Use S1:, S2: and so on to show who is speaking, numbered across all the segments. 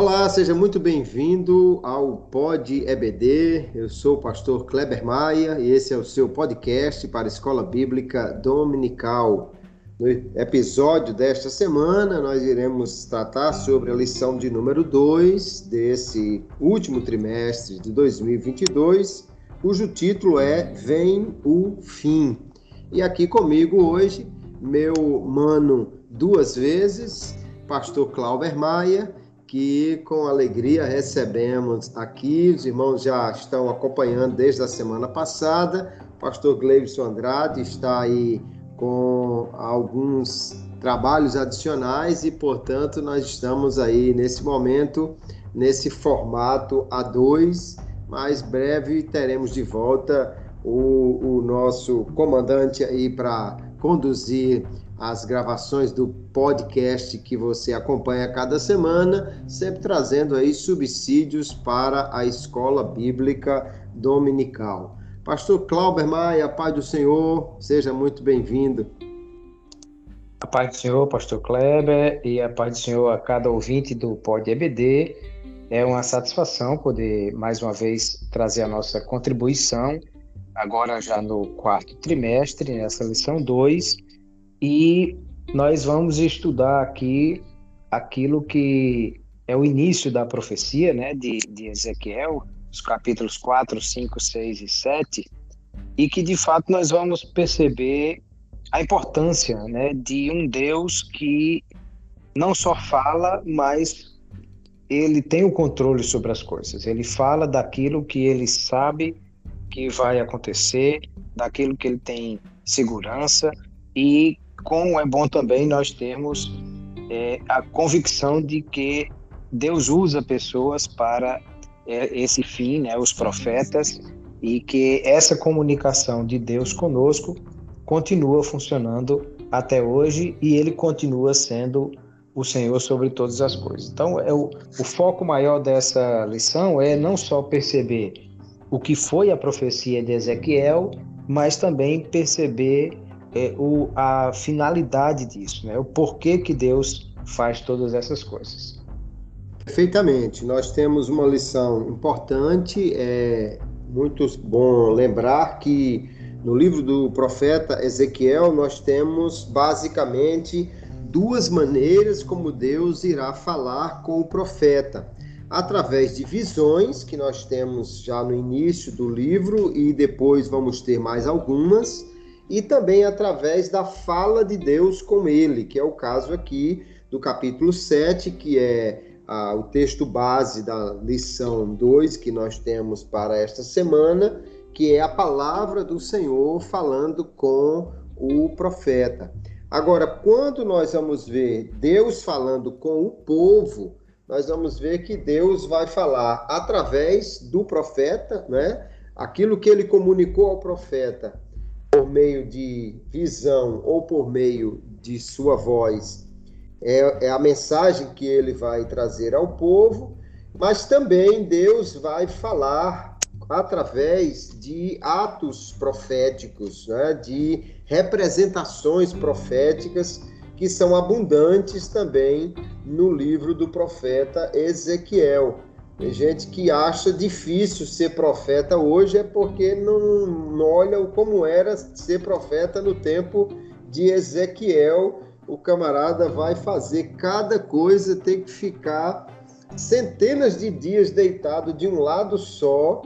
S1: Olá, seja muito bem-vindo ao Pod EBD. Eu sou o pastor Kleber Maia e esse é o seu podcast para a Escola Bíblica Dominical. No episódio desta semana, nós iremos tratar sobre a lição de número 2 desse último trimestre de 2022, cujo título é Vem o Fim. E aqui comigo hoje, meu mano duas vezes, pastor Clauber Maia que com alegria recebemos aqui. Os irmãos já estão acompanhando desde a semana passada. O pastor Gleison Andrade está aí com alguns trabalhos adicionais e, portanto, nós estamos aí nesse momento, nesse formato A2. Mais breve teremos de volta o, o nosso comandante aí para conduzir as gravações do podcast que você acompanha cada semana, sempre trazendo aí subsídios para a escola bíblica dominical. Pastor Clauber Maia, Pai do Senhor, seja muito bem-vindo.
S2: A paz do Senhor, Pastor Kleber, e a paz do Senhor a cada ouvinte do Pod EBD. É uma satisfação poder mais uma vez trazer a nossa contribuição, agora já no quarto trimestre, nessa lição 2 e nós vamos estudar aqui aquilo que é o início da profecia né, de, de Ezequiel, os capítulos 4, 5, 6 e 7, e que de fato nós vamos perceber a importância né, de um Deus que não só fala, mas ele tem o controle sobre as coisas. Ele fala daquilo que ele sabe que vai acontecer, daquilo que ele tem segurança e como é bom também nós termos é, a convicção de que Deus usa pessoas para é, esse fim, né, os profetas, e que essa comunicação de Deus conosco continua funcionando até hoje e ele continua sendo o Senhor sobre todas as coisas. Então, é o, o foco maior dessa lição é não só perceber o que foi a profecia de Ezequiel, mas também perceber é, o, a finalidade disso, né? o porquê que Deus faz todas essas coisas.
S1: Perfeitamente. Nós temos uma lição importante. É muito bom lembrar que no livro do profeta Ezequiel nós temos basicamente duas maneiras como Deus irá falar com o profeta. Através de visões, que nós temos já no início do livro, e depois vamos ter mais algumas, e também através da fala de Deus com ele, que é o caso aqui do capítulo 7, que é ah, o texto base da lição 2 que nós temos para esta semana, que é a palavra do Senhor falando com o profeta. Agora, quando nós vamos ver Deus falando com o povo, nós vamos ver que Deus vai falar através do profeta, né? Aquilo que ele comunicou ao profeta por meio de visão ou por meio de sua voz, é, é a mensagem que ele vai trazer ao povo, mas também Deus vai falar através de atos proféticos, né, de representações proféticas que são abundantes também no livro do profeta Ezequiel. Tem gente que acha difícil ser profeta hoje é porque não, não olha como era ser profeta no tempo de Ezequiel. O camarada vai fazer cada coisa, tem que ficar centenas de dias deitado de um lado só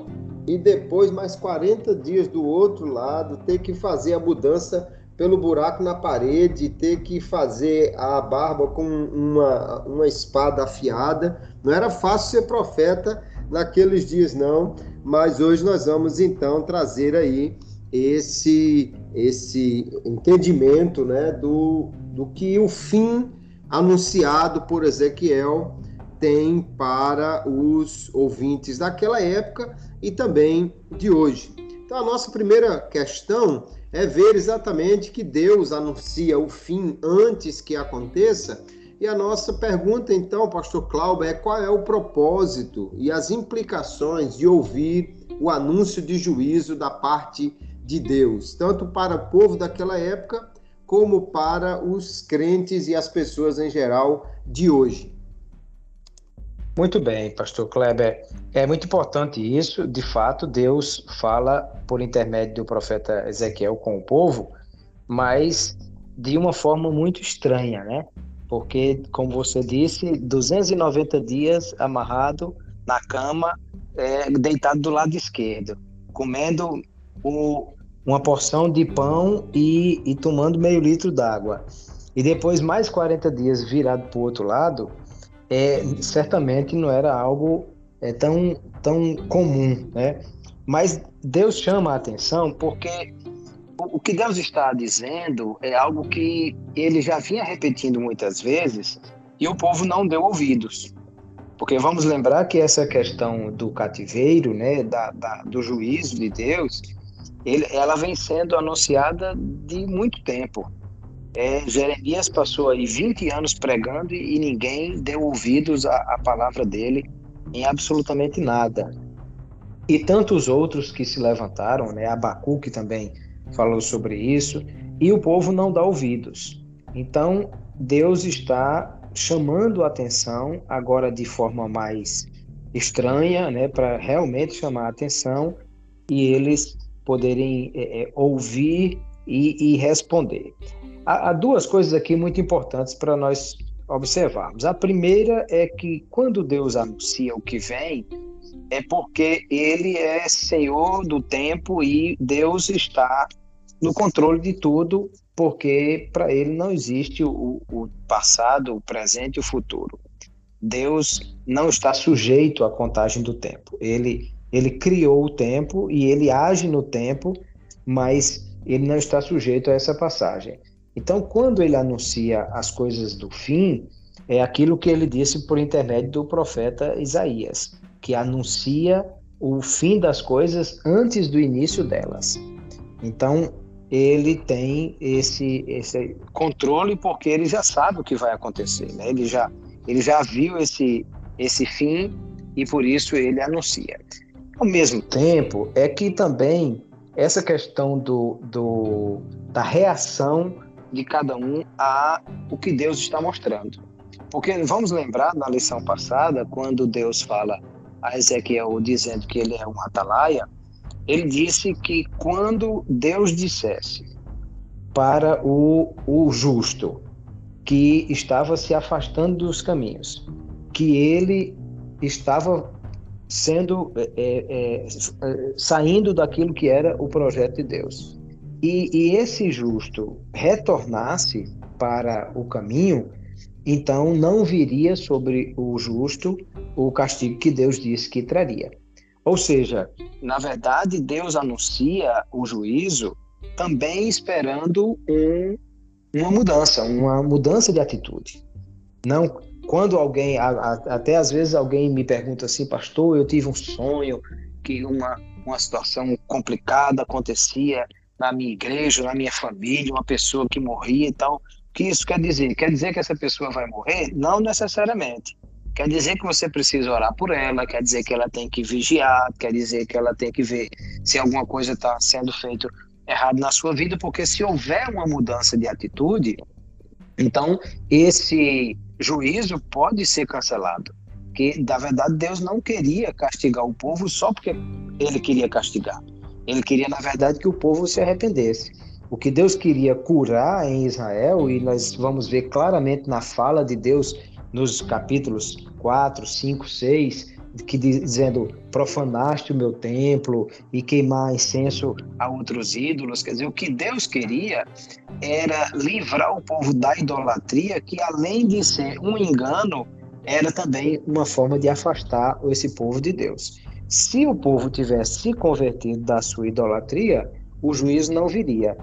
S1: e depois mais 40 dias do outro lado, ter que fazer a mudança pelo buraco na parede, ter que fazer a barba com uma, uma espada afiada. Não era fácil ser profeta naqueles dias, não, mas hoje nós vamos então trazer aí esse, esse entendimento né, do, do que o fim anunciado por Ezequiel tem para os ouvintes daquela época e também de hoje. Então, a nossa primeira questão é ver exatamente que Deus anuncia o fim antes que aconteça. E a nossa pergunta, então, Pastor Cláudio, é qual é o propósito e as implicações de ouvir o anúncio de juízo da parte de Deus, tanto para o povo daquela época, como para os crentes e as pessoas em geral de hoje.
S2: Muito bem, pastor Kleber. É muito importante isso. De fato, Deus fala por intermédio do profeta Ezequiel com o povo, mas de uma forma muito estranha, né? Porque, como você disse, 290 dias amarrado na cama, é, deitado do lado esquerdo, comendo o, uma porção de pão e, e tomando meio litro d'água. E depois mais 40 dias virado para o outro lado, é, certamente não era algo é, tão, tão comum, né? Mas Deus chama a atenção porque o, que Deus está dizendo é algo que ele já vinha repetindo muitas vezes e o povo não deu ouvidos. Porque vamos lembrar que essa questão do cativeiro, né, da, da do juízo de Deus, ele, ela vem sendo anunciada de muito tempo. É, Jeremias passou aí 20 anos pregando e, ninguém deu ouvidos à, à, palavra dele em absolutamente nada. E tantos outros que se levantaram, né? Abacuque também falou sobre isso, e o povo não dá ouvidos. Então, Deus está chamando a atenção agora de forma mais estranha, né, para realmente chamar a atenção e eles poderem é, é, ouvir e, e responder. Há, há, duas coisas aqui muito importantes para nós observarmos. A primeira é que quando Deus anuncia o que vem, é porque Ele é Senhor do tempo e Deus está no controle de tudo, porque para Ele não existe o, o passado, o presente e o futuro. Deus não está sujeito à contagem do tempo. Ele ele criou o tempo e ele age no tempo, mas ele não está sujeito a essa passagem. Então, quando ele anuncia as coisas do fim, é aquilo que ele disse por intermédio do profeta Isaías, que anuncia o fim das coisas antes do início delas. Então, ele tem esse, esse controle porque ele já sabe o que vai acontecer, né? ele, já, ele já viu esse, esse fim e por isso ele anuncia. Ao mesmo tempo, é que também essa questão do, do, da reação de cada um a o que Deus está mostrando. Porque vamos lembrar na lição passada, quando Deus fala a Ezequiel dizendo que ele é um atalaia, ele disse que quando Deus dissesse para o, o justo que estava se afastando dos caminhos, que ele estava sendo é, é, é, saindo daquilo que era o projeto de Deus. E, e esse justo retornasse para o caminho, então não viria sobre o justo o castigo que Deus disse que traria. Ou seja, na verdade, Deus anuncia o juízo também esperando um, uma mudança, uma mudança de atitude. Não quando alguém, a, a, até às vezes alguém me pergunta assim, pastor, eu tive um sonho que uma, uma situação complicada acontecia na minha igreja, na minha família, uma pessoa que morria e tal. O que isso quer dizer? Quer dizer que essa pessoa vai morrer? Não necessariamente. Quer dizer que você precisa orar por ela, quer dizer que ela tem que vigiar, quer dizer que ela tem que ver se alguma coisa está sendo feito errado na sua vida, porque se houver uma mudança de atitude, então esse juízo pode ser cancelado. Que, na verdade, Deus não queria castigar o povo só porque ele queria castigar. Ele queria, na verdade, que o povo se arrependesse. O que Deus queria curar em Israel, e nós vamos ver claramente na fala de Deus nos capítulos 4, 5, 6, que dizendo profanaste o meu templo e queimar incenso a outros ídolos. Quer dizer, o que Deus queria era livrar o povo da idolatria, que além de ser um engano, era também uma forma de afastar esse povo de Deus. Se o povo tivesse se convertido da sua idolatria, o juízo não viria.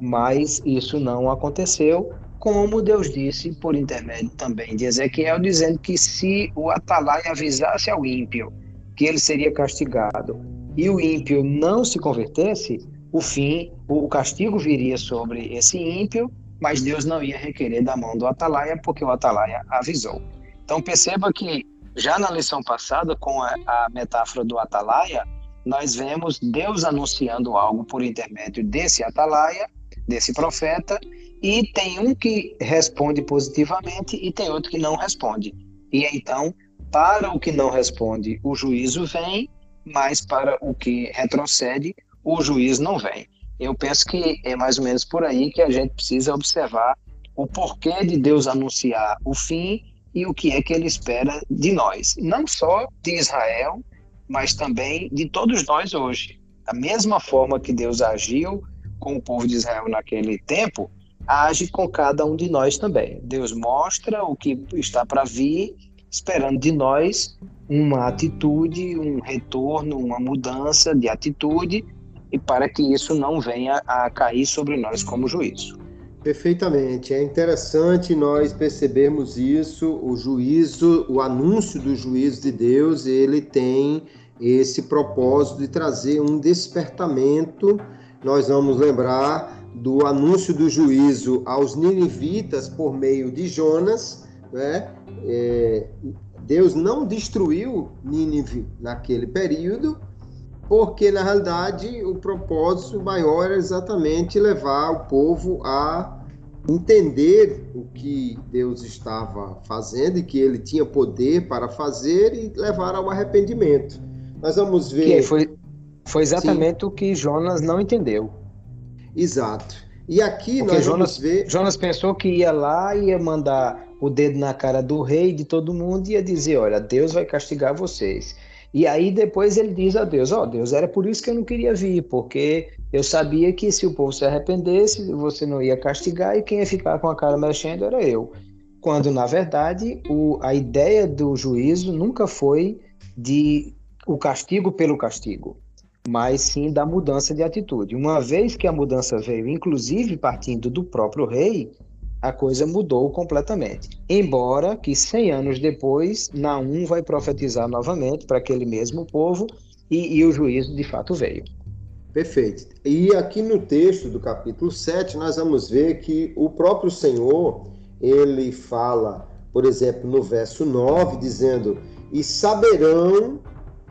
S2: Mas isso não aconteceu, como Deus disse por intermédio também de Ezequiel, dizendo que se o atalaia avisasse ao ímpio que ele seria castigado e o ímpio não se convertesse, o fim, o castigo viria sobre esse ímpio, mas Deus não ia requerer da mão do atalaia, porque o atalaia avisou. Então perceba que já na lição passada, com a, a metáfora do atalaia, nós vemos Deus anunciando algo por intermédio desse atalaia, desse profeta, e tem um que responde positivamente e tem outro que não responde. E então, para o que não responde, o juízo vem, mas para o que retrocede, o juízo não vem. Eu penso que é mais ou menos por aí que a gente precisa observar o porquê de Deus anunciar o fim e o que é que ele espera de nós, não só de Israel, mas também de todos nós hoje. Da mesma forma que Deus agiu com o povo de Israel naquele tempo, age com cada um de nós também. Deus mostra o que está para vir, esperando de nós uma atitude, um retorno, uma mudança de atitude, e para que isso não venha a cair sobre nós como juízo.
S1: Perfeitamente. É interessante nós percebermos isso. O juízo, o anúncio do juízo de Deus, ele tem esse propósito de trazer um despertamento. Nós vamos lembrar do anúncio do juízo aos ninivitas por meio de Jonas, né? É, Deus não destruiu Nínive naquele período, porque na realidade o propósito maior era exatamente levar o povo a entender o que Deus estava fazendo e que ele tinha poder para fazer e levar ao arrependimento. Nós vamos ver.
S2: Que foi, foi exatamente Sim. o que Jonas não entendeu.
S1: Exato. E aqui
S2: Porque nós Jonas, vamos ver. Jonas pensou que ia lá e ia mandar o dedo na cara do rei, de todo mundo, e ia dizer: Olha, Deus vai castigar vocês. E aí depois ele diz a Deus: Ó, oh, Deus, era por isso que eu não queria vir, porque eu sabia que se o povo se arrependesse, você não ia castigar e quem ia ficar com a cara mexendo era eu. Quando, na verdade, o, a ideia do juízo nunca foi de o castigo pelo castigo, mas sim da mudança de atitude. Uma vez que a mudança veio, inclusive partindo do próprio rei, a coisa mudou completamente. Embora que 100 anos depois, Naum vai profetizar novamente para aquele mesmo povo e, e o juízo de fato veio.
S1: Perfeito. E aqui no texto do capítulo 7, nós vamos ver que o próprio Senhor, ele fala, por exemplo, no verso 9, dizendo: E saberão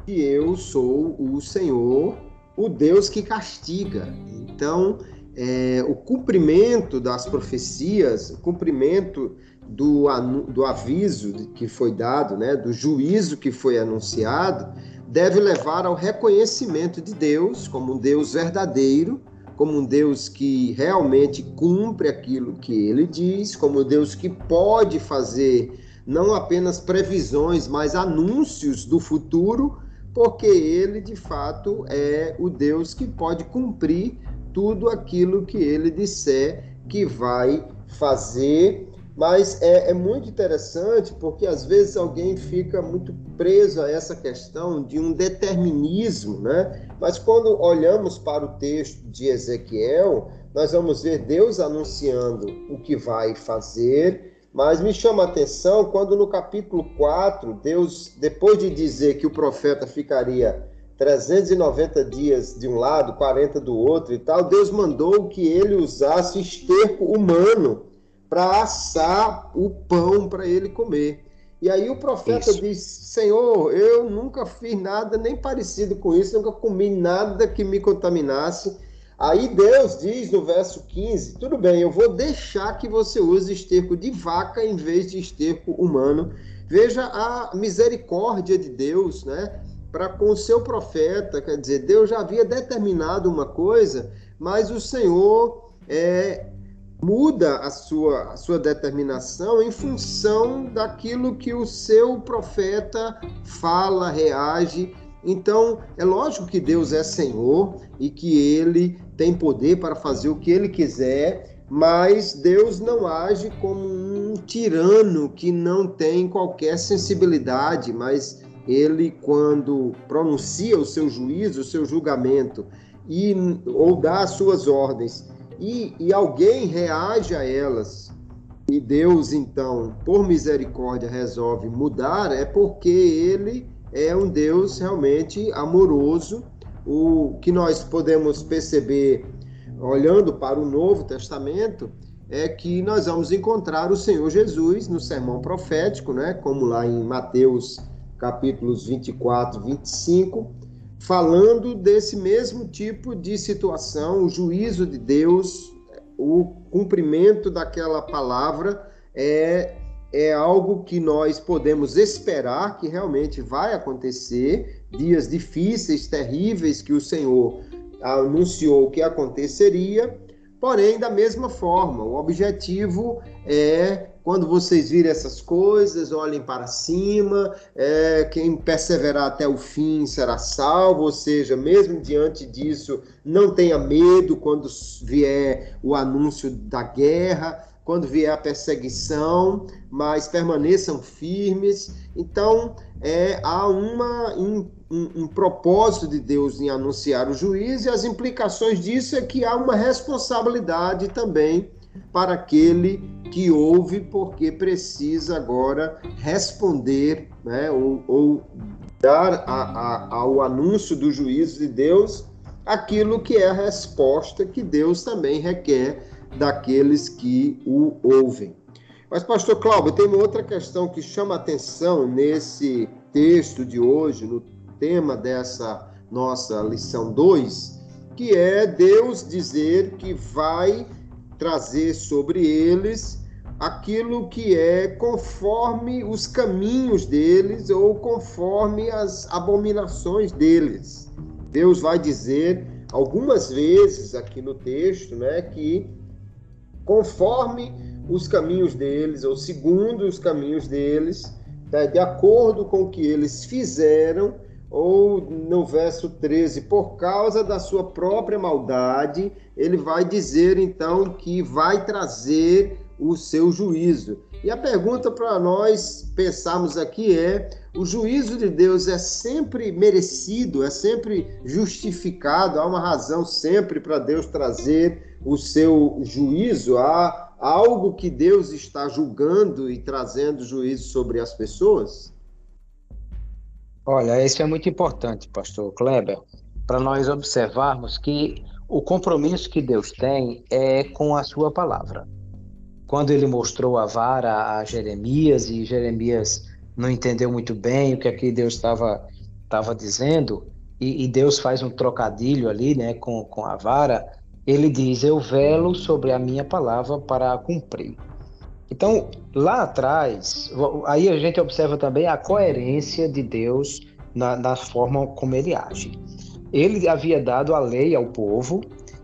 S1: que eu sou o Senhor, o Deus que castiga. Então, é, o cumprimento das profecias, o cumprimento do, do aviso que foi dado, né, do juízo que foi anunciado, deve levar ao reconhecimento de Deus como um Deus verdadeiro, como um Deus que realmente cumpre aquilo que ele diz, como um Deus que pode fazer não apenas previsões, mas anúncios do futuro, porque ele de fato é o Deus que pode cumprir tudo aquilo que ele disser que vai fazer mas é, é, muito interessante porque às vezes alguém fica muito preso a essa questão de um determinismo, né? Mas quando olhamos para o texto de Ezequiel, nós vamos ver Deus anunciando o que vai fazer, mas me chama a atenção quando no capítulo 4, Deus, depois de dizer que o profeta ficaria 390 dias de um lado, 40 do outro e tal, Deus mandou que ele usasse esterco humano para assar o pão para ele comer. E aí o profeta isso. diz: Senhor, eu nunca fiz nada nem parecido com isso, nunca comi nada que me contaminasse. Aí Deus diz no verso 15: Tudo bem, eu vou deixar que você use esterco de vaca em vez de esterco humano. Veja a misericórdia de Deus, né? Para com o seu profeta, quer dizer, Deus já havia determinado uma coisa, mas o Senhor é, muda a sua, a sua determinação em função daquilo que o seu profeta fala, reage. Então, é lógico que Deus é Senhor e que ele tem poder para fazer o que ele quiser, mas Deus não age como um tirano que não tem qualquer sensibilidade, mas ele, quando pronuncia o seu juízo, o seu julgamento, e, ou dá as suas ordens e, e alguém reage a elas e Deus, então, por misericórdia, resolve mudar, é porque Ele é um Deus realmente amoroso. O que nós podemos perceber olhando para o Novo Testamento é que nós vamos encontrar o Senhor Jesus no sermão profético, né? como lá em Mateus capítulos 24, 25, falando desse mesmo tipo de situação, o juízo de Deus, o cumprimento daquela palavra é, é algo que nós podemos esperar que realmente vai acontecer, dias difíceis, terríveis que o Senhor anunciou que aconteceria, porém, da mesma forma, o objetivo é quando vocês virem essas coisas, olhem para cima. É, quem perseverar até o fim será salvo, ou seja, mesmo diante disso, não tenha medo quando vier o anúncio da guerra, quando vier a perseguição, mas permaneçam firmes. Então, é, há uma, um, um, propósito de Deus em anunciar o juízo, e as implicações disso é que há uma responsabilidade também para aquele que ouve, porque precisa agora responder, né, ou, ou dar a, a, ao anúncio do juízo de Deus aquilo que é a resposta que Deus também requer daqueles que o ouvem. Mas, pastor Cláudio, tem uma outra questão que chama atenção nesse texto de hoje, no tema dessa nossa lição 2, que é Deus dizer que vai trazer sobre eles aquilo que é conforme os caminhos deles ou conforme as abominações deles. Deus vai dizer algumas vezes aqui no texto, né, que conforme os caminhos deles ou segundo os caminhos deles, né, de acordo com o que eles fizeram, ou no verso 13, por causa da sua própria maldade, ele vai dizer então que vai trazer o seu juízo. E a pergunta para nós pensarmos aqui é: o juízo de Deus é sempre merecido, é sempre justificado, há uma razão sempre para Deus trazer o seu juízo? Há algo que Deus está julgando e trazendo juízo sobre as pessoas?
S2: Olha, isso é muito importante, pastor Kleber, para nós observarmos que o compromisso que Deus tem é com a sua palavra. Quando ele mostrou a vara a Jeremias e Jeremias não entendeu muito bem o que aqui Deus estava dizendo e, e, Deus faz um trocadilho ali, né, com, com a vara. Ele diz: Eu velo sobre a minha palavra para cumprir. Então, lá atrás, aí a gente observa também a coerência de Deus na, na forma como ele age. Ele havia dado a lei ao povo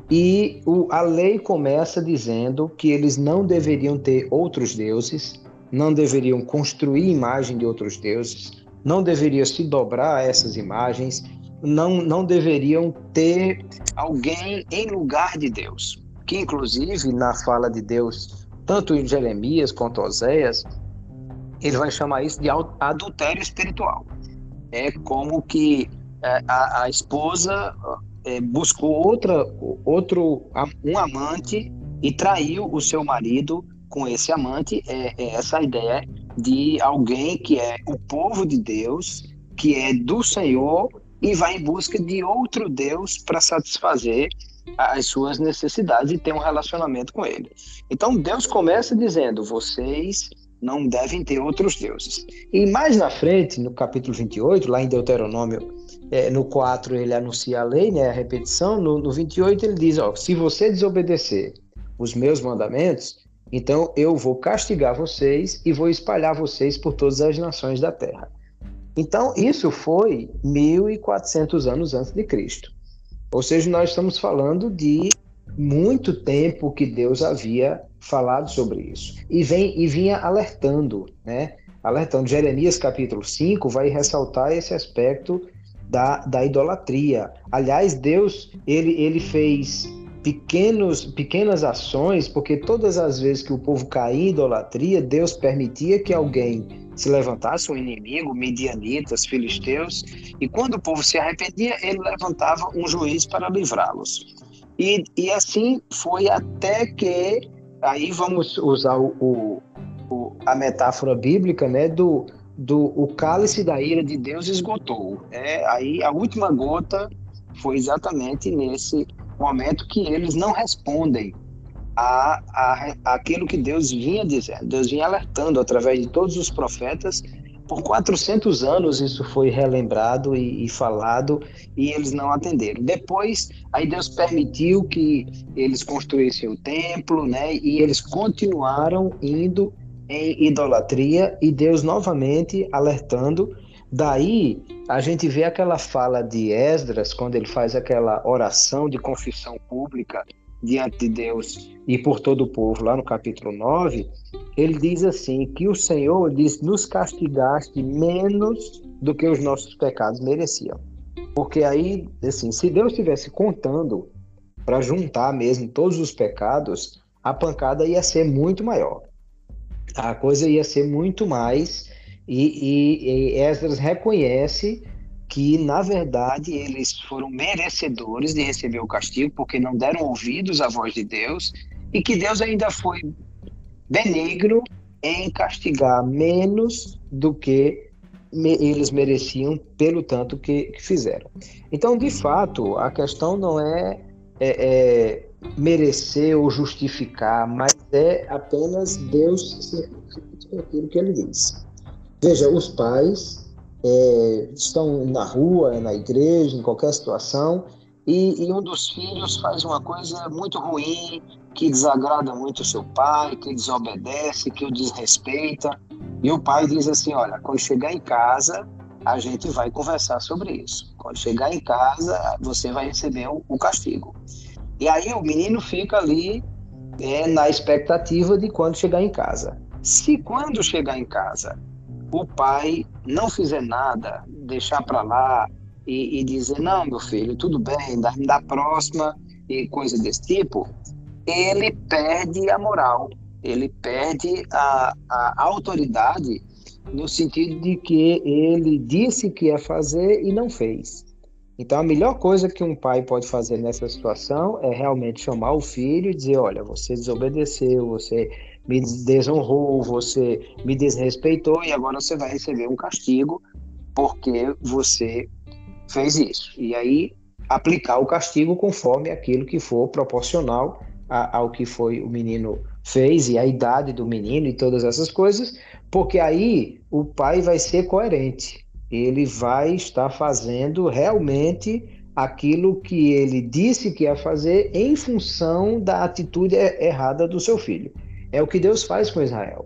S2: e o, a lei começa dizendo que eles não deveriam ter outros deuses, não deveriam construir imagem de outros deuses, não deveriam se dobrar a essas imagens, não, não deveriam ter alguém em lugar de Deus. Que, inclusive, na fala de Deus tanto em Jeremias quanto Oséias, ele vai chamar isso de adultério espiritual. É como que é, a, a esposa é, buscou outra, outro, um amante e traiu o seu marido com esse amante. É, é essa ideia de alguém que é o povo de Deus, que é do Senhor e vai em busca de outro Deus para satisfazer as suas necessidades e ter um relacionamento com ele. Então Deus começa dizendo: vocês não devem ter outros deuses. E mais na frente, no capítulo 28, lá em Deuteronômio, é, no 4 ele anuncia a lei, né, a repetição, no, no 28 ele diz: ó, se você desobedecer os meus mandamentos, então eu vou castigar vocês e vou espalhar vocês por todas as nações da terra. Então, isso foi 1400 anos antes de Cristo. Ou seja, nós estamos falando de muito tempo que Deus havia falado sobre isso. E, vem, e vinha alertando, né? Alertando. Jeremias capítulo 5 vai ressaltar esse aspecto da, da idolatria. Aliás, Deus, ele, ele fez pequenos, pequenas ações, porque todas as vezes que o povo caía em idolatria, Deus permitia que alguém se levantasse um inimigo, medianitas, filisteus, e quando o povo se arrependia, ele levantava um juiz para livrá-los. E, e assim foi até que, aí vamos usar o, o, a metáfora bíblica, né, do, do o cálice da ira de Deus esgotou. É, aí a última gota foi exatamente nesse momento que eles não respondem a, a, aquilo que Deus vinha dizendo. Deus vinha alertando através de todos os profetas. Por 400 anos isso foi relembrado e, e, falado e eles não atenderam. Depois, aí Deus permitiu que eles construíssem o templo, né? E eles continuaram indo em idolatria e Deus novamente alertando. Daí a gente vê aquela fala de Esdras, quando ele faz aquela oração de confissão pública diante de Deus e por todo o povo, lá no capítulo 9, ele diz assim: que o Senhor diz, nos castigaste menos do que os nossos pecados mereciam. Porque aí, assim, se Deus estivesse contando para juntar mesmo todos os pecados, a pancada ia ser muito maior. A coisa ia ser muito mais. E, e, e Esdras reconhece que, na verdade, eles foram merecedores de receber o castigo, porque não deram ouvidos à voz de Deus, e que Deus ainda foi benigno em castigar menos do que eles mereciam pelo tanto que, que, fizeram. Então, de fato, a questão não é, é, é merecer ou justificar, mas é apenas Deus ser aquilo que ele diz. Veja, os pais é, estão na rua, na igreja, em qualquer situação, e, e, um dos filhos faz uma coisa muito ruim, que desagrada muito o seu pai, que desobedece, que o desrespeita. E o pai diz assim: Olha, quando chegar em casa, a gente vai conversar sobre isso. Quando chegar em casa, você vai receber o, o castigo. E aí o menino fica ali é, na expectativa de quando chegar em casa. Se quando chegar em casa o pai não fizer nada, deixar para lá e, e, dizer não, meu filho, tudo bem, da, da próxima e coisa desse tipo, ele perde a moral, ele perde a, a autoridade no sentido de que ele disse que ia fazer e não fez. Então, a melhor coisa que um pai pode fazer nessa situação é realmente chamar o filho e dizer: olha, você desobedeceu, você me desonrou, você me desrespeitou e agora você vai receber um castigo porque você fez isso. E aí aplicar o castigo conforme aquilo que for proporcional ao que foi o menino fez e a idade do menino e todas essas coisas, porque aí o pai vai ser coerente. Ele vai estar fazendo realmente aquilo que ele disse que ia fazer em função da atitude errada do seu filho. É o que Deus faz com Israel.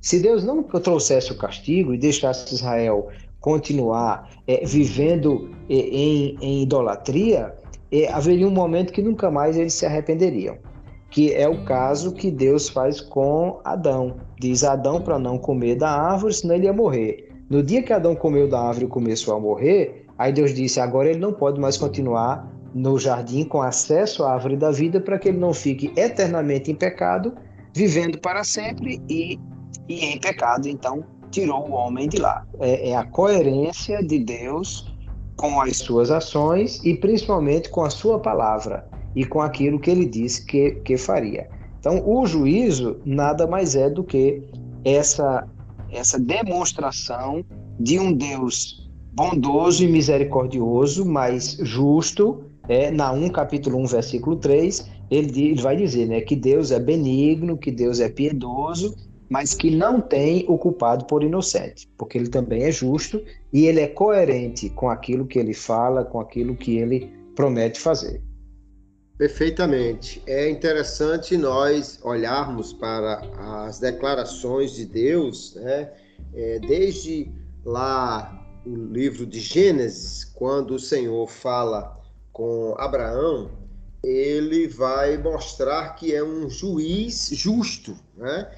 S2: Se Deus não trouxesse o castigo e deixasse Israel continuar é, vivendo é, em, em, idolatria, é, haveria um momento que nunca mais eles se arrependeriam. Que é o caso que Deus faz com Adão. Diz Adão para não comer da árvore, senão ele ia morrer. No dia que Adão comeu da árvore e começou a morrer, aí Deus disse: agora ele não pode mais continuar no jardim com acesso à árvore da vida para que ele não fique eternamente em pecado vivendo para sempre e, e em pecado. Então, tirou o homem de lá. É, é, a coerência de Deus com as suas ações e principalmente com a sua palavra e com aquilo que ele disse que, que faria. Então, o juízo nada mais é do que essa, essa demonstração de um Deus bondoso e misericordioso, mas justo, é, na 1 capítulo 1, versículo 3, ele, ele vai dizer né, que Deus é benigno, que Deus é piedoso, mas que não tem o culpado por inocente, porque ele também é justo e ele é coerente com aquilo que ele fala, com aquilo que ele promete fazer.
S1: Perfeitamente. É interessante nós olharmos para as declarações de Deus, né? É, desde lá o livro de Gênesis, quando o Senhor fala com Abraão, ele vai mostrar que é um juiz justo. Né?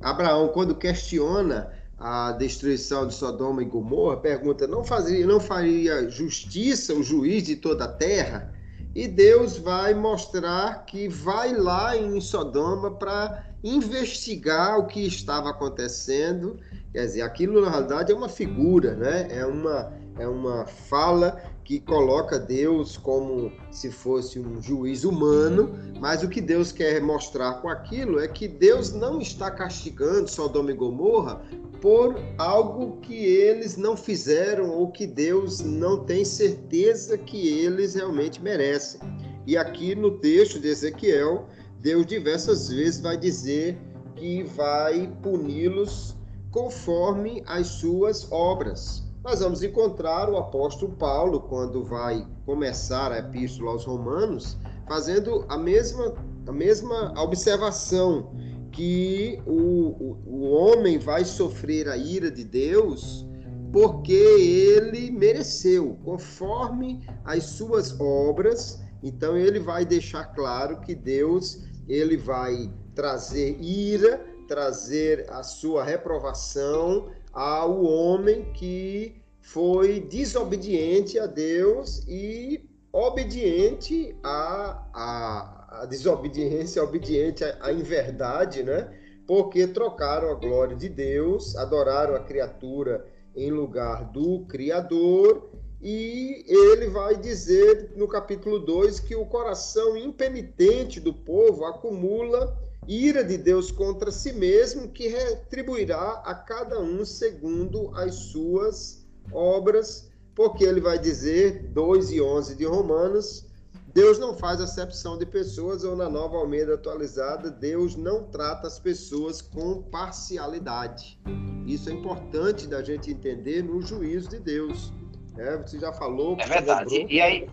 S1: Abraão, quando questiona a destruição de Sodoma e Gomorra, pergunta: não, não faria justiça o juiz de toda a terra? E Deus vai mostrar que vai lá em Sodoma para investigar o que estava acontecendo. Quer dizer, aquilo na realidade é uma figura, né? é, uma, é uma fala que coloca Deus como se fosse um juiz humano, mas o que Deus quer mostrar com aquilo é que Deus não está castigando Sodoma e Gomorra por algo que eles não fizeram ou que Deus não tem certeza que eles realmente merecem. E aqui no texto de Ezequiel, Deus diversas vezes vai dizer que vai puni-los conforme as suas obras nós vamos encontrar o apóstolo Paulo, quando vai começar a epístola aos Romanos, fazendo a mesma, a mesma observação, que o, o, o homem vai sofrer a ira de Deus porque ele mereceu, conforme as suas obras. Então ele vai deixar claro que Deus ele vai trazer ira, trazer a sua reprovação ao homem que foi desobediente a Deus e obediente à, à, à desobediência, obediente à inverdade, né? Porque trocaram a glória de Deus, adoraram a criatura em lugar do Criador, e ele vai dizer no capítulo 2 que o coração impenitente do povo acumula ira de Deus contra si mesmo, que retribuirá a cada um segundo as suas obras, porque ele vai dizer, 2 e 11 de Romanos, Deus não faz acepção de pessoas, ou na nova Almeida atualizada, Deus não trata as pessoas com parcialidade. Isso é importante da gente entender no juízo de Deus. É, você já falou.
S2: É verdade. E aí,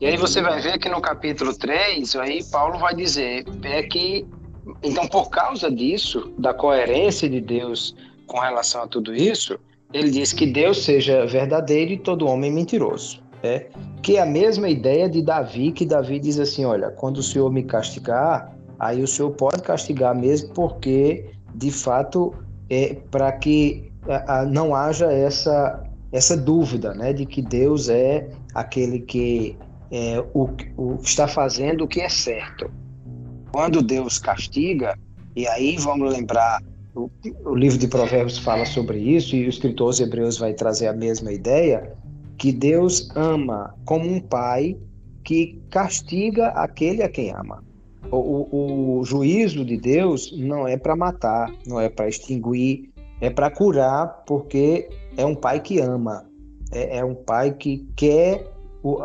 S2: e aí você vai ver que no capítulo 3, aí Paulo vai dizer é que, então, por causa disso, da coerência de Deus com relação a tudo isso, ele diz que Deus seja verdadeiro e todo homem mentiroso. É, que é a mesma ideia de Davi, que Davi diz assim: olha, quando o Senhor me castigar, aí o Senhor pode castigar mesmo, porque de fato é para que a, a, não haja essa essa dúvida, né, de que Deus é aquele que é, o, o está fazendo o que é certo. Quando Deus castiga, e aí vamos lembrar o, o livro de Provérbios fala sobre isso e o escritor aos Hebreus vai trazer a mesma ideia que Deus ama como um pai que castiga aquele a quem ama. O, o, o juízo de Deus não é para matar, não é para extinguir, é para curar, porque é um pai que ama, é, é um pai que quer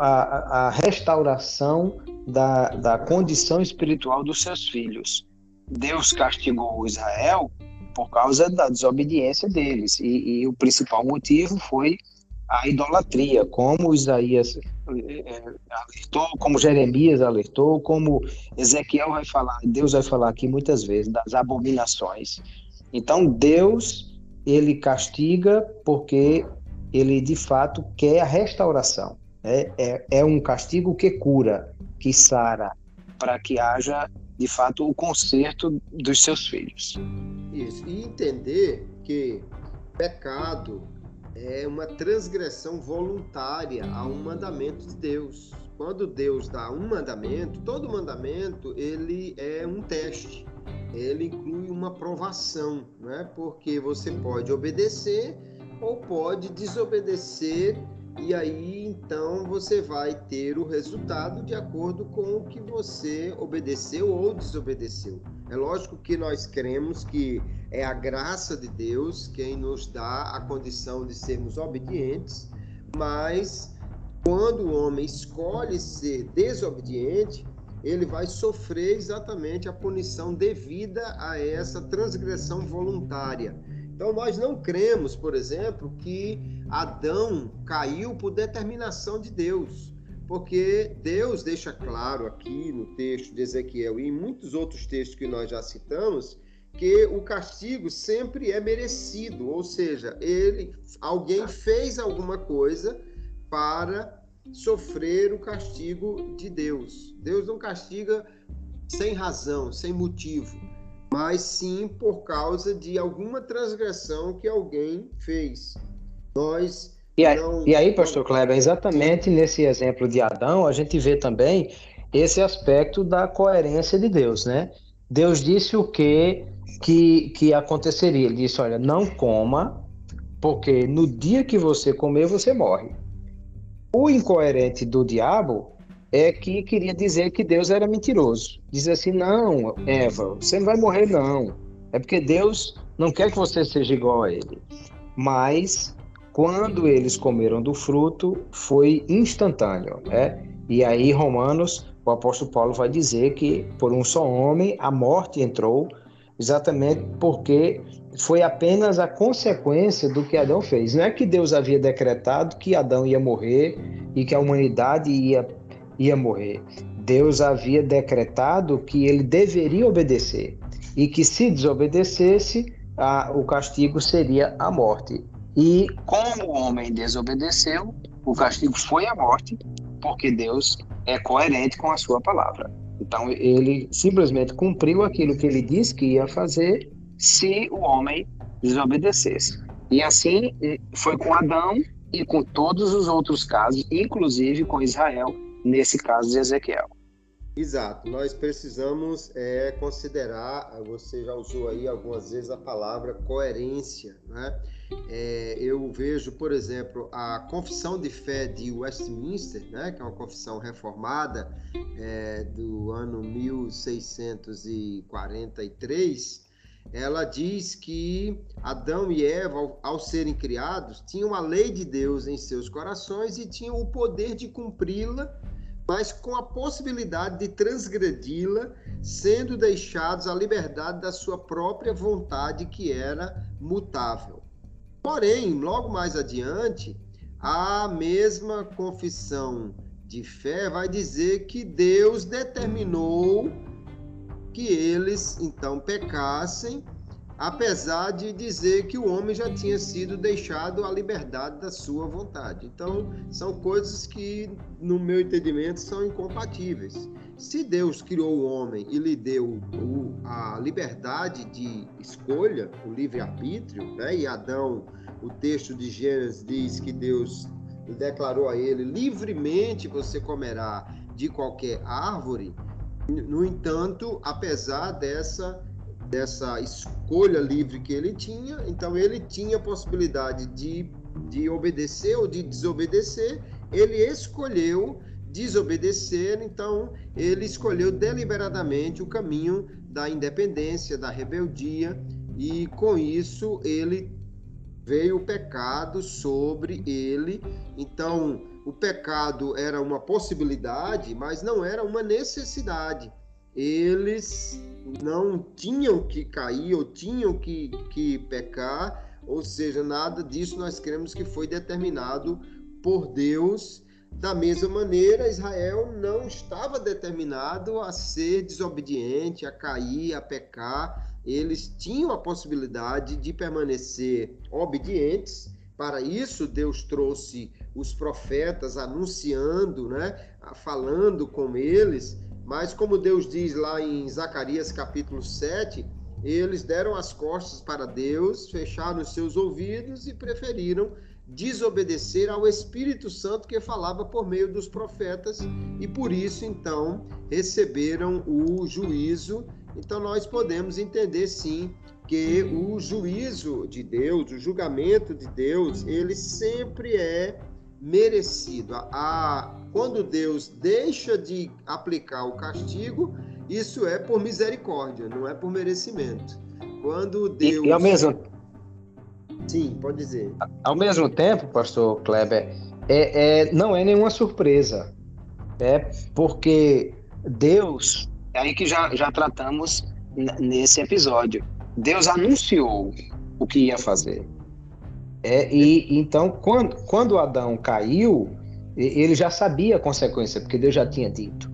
S2: a, a, restauração da, da condição espiritual dos seus filhos. Deus castigou Israel por causa da desobediência deles, e, e o principal motivo foi a idolatria, como Isaías eh, eh, alertou, como Jeremias alertou, como Ezequiel vai falar, Deus vai falar aqui muitas vezes das abominações. Então Deus ele castiga porque ele de fato quer a restauração. É, é, é um castigo que cura, que sara, para que haja de fato o conserto dos seus filhos.
S1: Isso, e entender que pecado é uma transgressão voluntária a um mandamento de Deus. Quando Deus dá um mandamento, todo mandamento ele é um teste. Ele inclui uma provação, né? Porque você pode obedecer ou pode desobedecer e aí então você vai ter o resultado de acordo com o que você obedeceu ou desobedeceu. É lógico que nós cremos que é a graça de Deus quem nos dá a condição de sermos obedientes, mas quando o homem escolhe ser desobediente, ele vai sofrer exatamente a punição devida a essa transgressão voluntária. Então, nós não cremos, por exemplo, que Adão caiu por determinação de Deus, porque Deus deixa claro aqui no texto de Ezequiel e em muitos outros textos que nós já citamos que o castigo sempre é merecido, ou seja, ele alguém fez alguma coisa para sofrer o castigo de Deus. Deus não castiga sem razão, sem motivo mas sim por causa de alguma transgressão que alguém fez. Nós
S2: e aí, não... e aí, pastor Kleber, exatamente nesse exemplo de Adão, a gente vê também esse aspecto da coerência de Deus, né? Deus disse o que que, que aconteceria. Ele disse: Olha, não coma, porque no dia que você comer, você morre. O incoerente do diabo é que queria dizer que Deus era mentiroso. Diz assim: não, Eva, você não vai morrer, não. É porque Deus não quer que você seja igual a ele. Mas quando eles comeram do fruto, foi instantâneo, né? E aí, Romanos, o apóstolo Paulo vai dizer que por um só homem a morte entrou, exatamente porque foi apenas a consequência do que Adão fez. Não é que Deus havia decretado que Adão ia morrer e que a humanidade ia ia morrer. Deus havia decretado que ele deveria obedecer. e que se desobedecesse, a, o castigo seria a morte. E como o homem desobedeceu, o castigo foi a morte, porque Deus é coerente com a sua palavra. Então ele simplesmente cumpriu aquilo que ele disse que ia fazer se o homem desobedecesse. E assim foi com Adão e com todos os outros casos, inclusive com Israel, nesse caso de Ezequiel.
S1: Exato, nós precisamos é, considerar, você já usou aí algumas vezes a palavra coerência, né? É, eu vejo, por exemplo, a Confissão de Fé de Westminster, né, que é uma confissão reformada é, do ano 1643, ela diz que Adão e Eva, ao, serem criados, tinham a lei de Deus em seus corações e tinham o poder de cumpri-la mas com a possibilidade de transgredi-la, sendo deixados à liberdade da sua própria vontade, que era mutável. Porém, logo mais adiante, a mesma confissão de fé vai dizer que Deus determinou que eles então pecassem apesar de dizer que o homem já tinha sido deixado à liberdade da sua vontade. Então, são coisas que, no meu entendimento, são incompatíveis. Se Deus criou o homem e lhe deu a liberdade de escolha, o livre-arbítrio, né? e Adão, o texto de Gênesis diz que Deus declarou a ele: livremente você comerá de qualquer árvore. No entanto, apesar dessa dessa escolha livre que ele tinha, então ele tinha a possibilidade de, de obedecer ou de desobedecer, ele escolheu desobedecer, então ele escolheu deliberadamente o caminho da independência, da rebeldia, e com isso ele veio o pecado sobre ele. Então, o pecado era uma possibilidade, mas não era uma necessidade. Eles não tinham que cair ou tinham que, que pecar, ou seja, nada disso nós cremos que foi determinado por Deus. Da mesma maneira, Israel não estava determinado a ser desobediente, a cair, a pecar. Eles tinham a possibilidade de permanecer obedientes. Para isso, Deus trouxe os profetas anunciando, né, falando com eles mas como Deus diz lá em Zacarias capítulo 7, eles deram as costas para Deus, fecharam os seus ouvidos e preferiram desobedecer ao Espírito Santo que falava por meio dos profetas e por isso então receberam o juízo. Então nós podemos entender sim que o juízo de Deus, o julgamento de Deus, ele sempre é merecido. A, a, quando Deus deixa de aplicar o castigo, isso é por misericórdia, não é por merecimento. Quando Deus.
S2: E, e ao mesmo
S1: Sim, pode dizer.
S2: Ao mesmo tempo, pastor Kleber, é, é, não é nenhuma surpresa. É porque Deus, é aí que já, já tratamos nesse episódio, Deus anunciou o que ia fazer. É, e então, quando, quando Adão caiu, ele já sabia a consequência, porque Deus já tinha dito.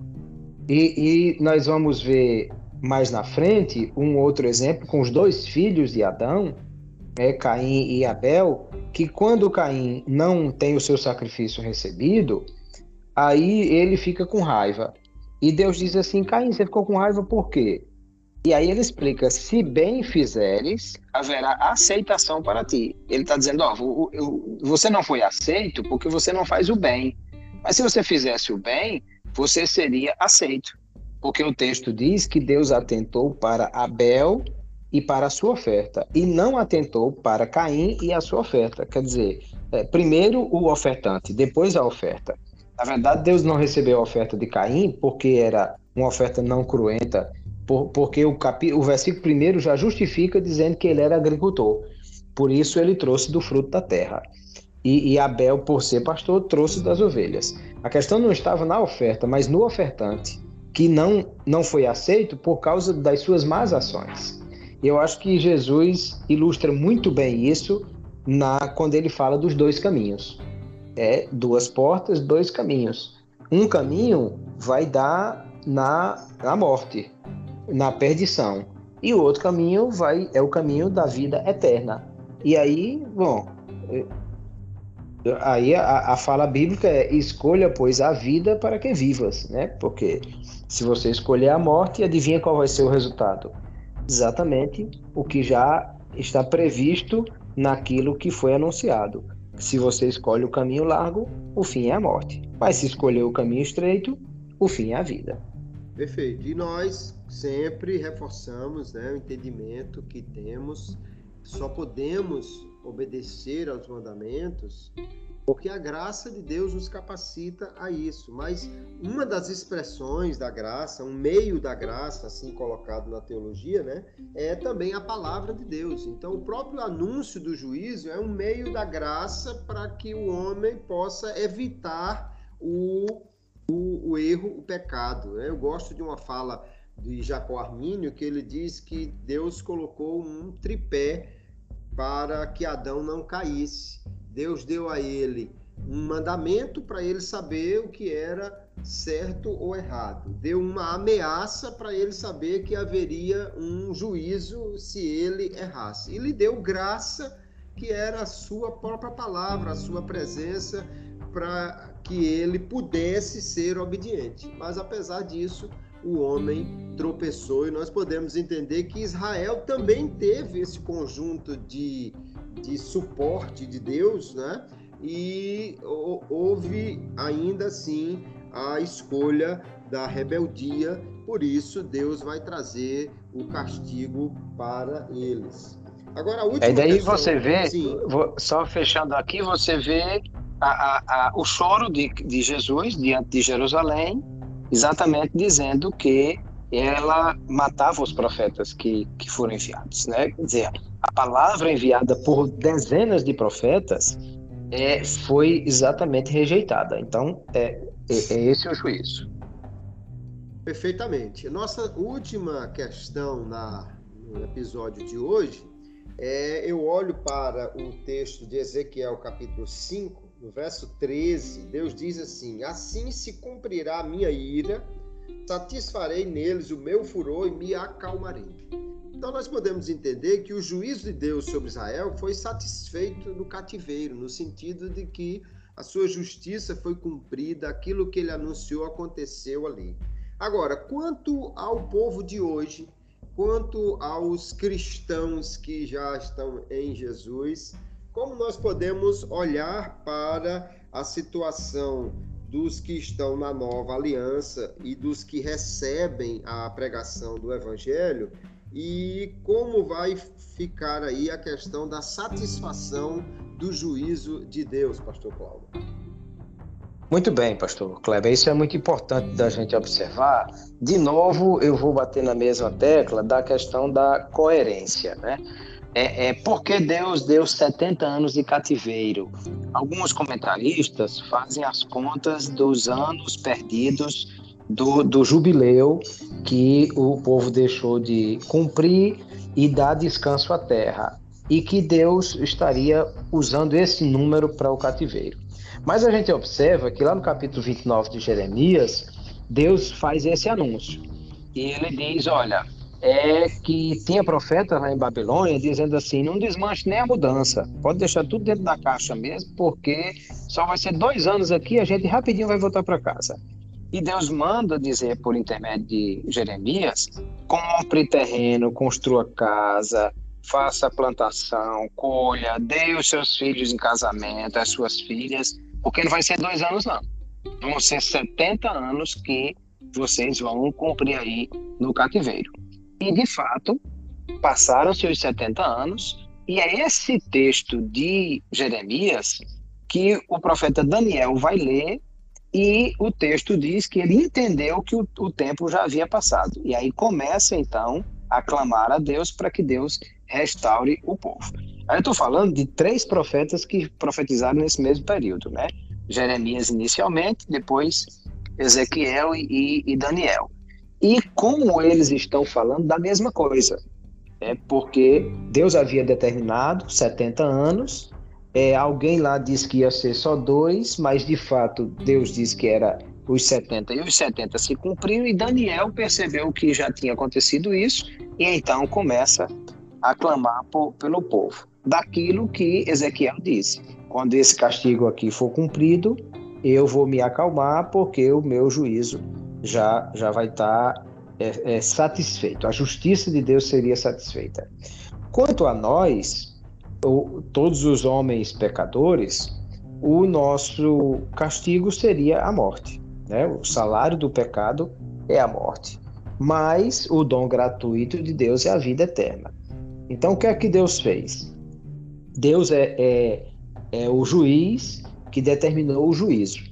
S2: E, e, nós vamos ver mais na frente um outro exemplo com os dois filhos de Adão, é, Caim e Abel, que quando Caim não tem o seu sacrifício recebido, aí ele fica com raiva. E Deus diz assim: Caim, você ficou com raiva por quê? E aí ele explica: se bem fizeres, haverá aceitação para ti. Ele está dizendo: ó, você não foi aceito porque você não faz o bem. Mas se você fizesse o bem, você seria aceito. Porque o texto diz que Deus atentou para Abel e para a sua oferta, e não atentou para Caim e a sua oferta. Quer dizer, é, primeiro o ofertante, depois a oferta. Na verdade, Deus não recebeu a oferta de Caim porque era uma oferta não cruenta por, porque o, capi, o versículo primeiro já justifica dizendo que ele era agricultor. Por isso ele trouxe do fruto da terra. E, e, Abel, por ser pastor, trouxe das ovelhas. A questão não estava na oferta, mas no ofertante, que não, não foi aceito por causa das suas más ações. Eu acho que Jesus ilustra muito bem isso na quando ele fala dos dois caminhos. É duas portas, dois caminhos. Um caminho vai dar na, na morte, na perdição. e o outro caminho vai é o caminho da vida eterna. E aí, bom, é, aí a, a fala bíblica é escolha, pois, a vida para que vivas, né? Porque se você escolher a morte, adivinha qual vai ser o resultado? Exatamente o que já está previsto naquilo que foi anunciado. Se você escolhe o caminho largo, o fim é a morte. Mas se escolher o caminho estreito, o fim é a vida.
S1: Perfeito. E nós sempre reforçamos né, o entendimento que temos, só podemos obedecer aos mandamentos porque a graça de Deus nos capacita a isso. Mas uma das expressões da graça, um meio da graça, assim colocado na teologia, né, é também a palavra de Deus. Então, o próprio anúncio do juízo é um meio da graça para que o homem possa evitar o, o, o erro, o pecado. Né? Eu gosto de uma fala de Jacó Armínio que ele diz que Deus colocou um tripé para que Adão não caísse. Deus deu a ele um mandamento para ele saber o que era certo ou errado. Deu uma ameaça para ele saber que haveria um juízo se ele errasse. E lhe deu graça, que era a sua própria palavra, a sua presença, para que ele pudesse ser obediente. Mas apesar disso, o homem tropeçou e nós podemos entender que Israel também teve esse conjunto de de suporte de Deus, né? E houve ainda assim a escolha da rebeldia, por isso Deus vai trazer o castigo para eles.
S2: Agora a última. E daí questão, você vê, só fechando aqui, você vê a, a, o choro de, de Jesus diante de Jerusalém, exatamente dizendo que ela matava os profetas que, que foram enviados, né? Quer dizer, a palavra enviada por dezenas de profetas é, foi exatamente rejeitada. Então, é, é, é esse o juízo.
S1: Perfeitamente. Nossa última questão na, no episódio de hoje é eu olho para o texto de Ezequiel, capítulo 5, no verso 13. Deus diz assim: Assim se cumprirá a minha ira satisfarei neles o meu furor e me acalmarei. Então nós podemos entender que o juízo de Deus sobre Israel foi satisfeito no cativeiro, no sentido de que a sua justiça foi cumprida, aquilo que ele anunciou aconteceu ali. Agora, quanto ao povo de hoje, quanto aos cristãos que já estão em Jesus, como nós podemos olhar para a situação dos que estão na nova aliança e dos que recebem a pregação do evangelho e como vai ficar aí a questão da satisfação do juízo de Deus, pastor Cláudio.
S2: Muito bem, pastor Kleber, isso é muito importante da gente observar. De novo, eu vou bater na mesma tecla da questão da coerência, né? É, é porque Deus deu 70 anos de cativeiro. Alguns comentaristas fazem as contas dos anos perdidos do, do jubileu que o povo deixou de cumprir e dar descanso à terra. E que Deus estaria usando esse número para o cativeiro. Mas a gente observa que lá no capítulo 29 de Jeremias, Deus faz esse anúncio. E ele diz: Olha, é que tinha profeta lá em Babilônia dizendo assim: não desmanche nem a mudança, pode deixar tudo dentro da caixa mesmo, porque só vai ser dois anos aqui, a gente rapidinho vai voltar para casa. E Deus manda dizer por intermédio de Jeremias: compre terreno, construa casa, faça plantação, colha, dê os seus filhos em casamento, as suas filhas, porque não vai ser dois anos, não. Vão ser 70 anos que vocês vão cumprir aí no cativeiro. E, de fato, passaram-se os 70 anos, e é esse texto de Jeremias que o profeta Daniel vai ler, e o texto diz que ele entendeu que o, o tempo já havia passado. E aí começa, então, a clamar a Deus para que Deus restaure o povo. Aí eu estou falando de três profetas que profetizaram nesse mesmo período, né? Jeremias inicialmente, depois Ezequiel e, e Daniel. E como eles estão falando da mesma coisa, é porque Deus havia determinado 70 anos, é, alguém lá disse que ia ser só dois, mas de fato Deus disse que era os 70 e os 70 se cumpriram e Daniel percebeu que já tinha acontecido isso e então começa a clamar por, pelo povo. Daquilo que Ezequiel disse: quando esse castigo aqui for cumprido, eu vou me acalmar porque o meu juízo já, já vai estar tá, é, é, satisfeito. A justiça de Deus seria satisfeita. Quanto a nós, o, todos os homens pecadores, o nosso castigo seria a morte. Né? O salário do pecado é a morte. Mas o dom gratuito de Deus é a vida eterna. Então, o que é que Deus fez? Deus é, é, é o juiz que determinou o juízo.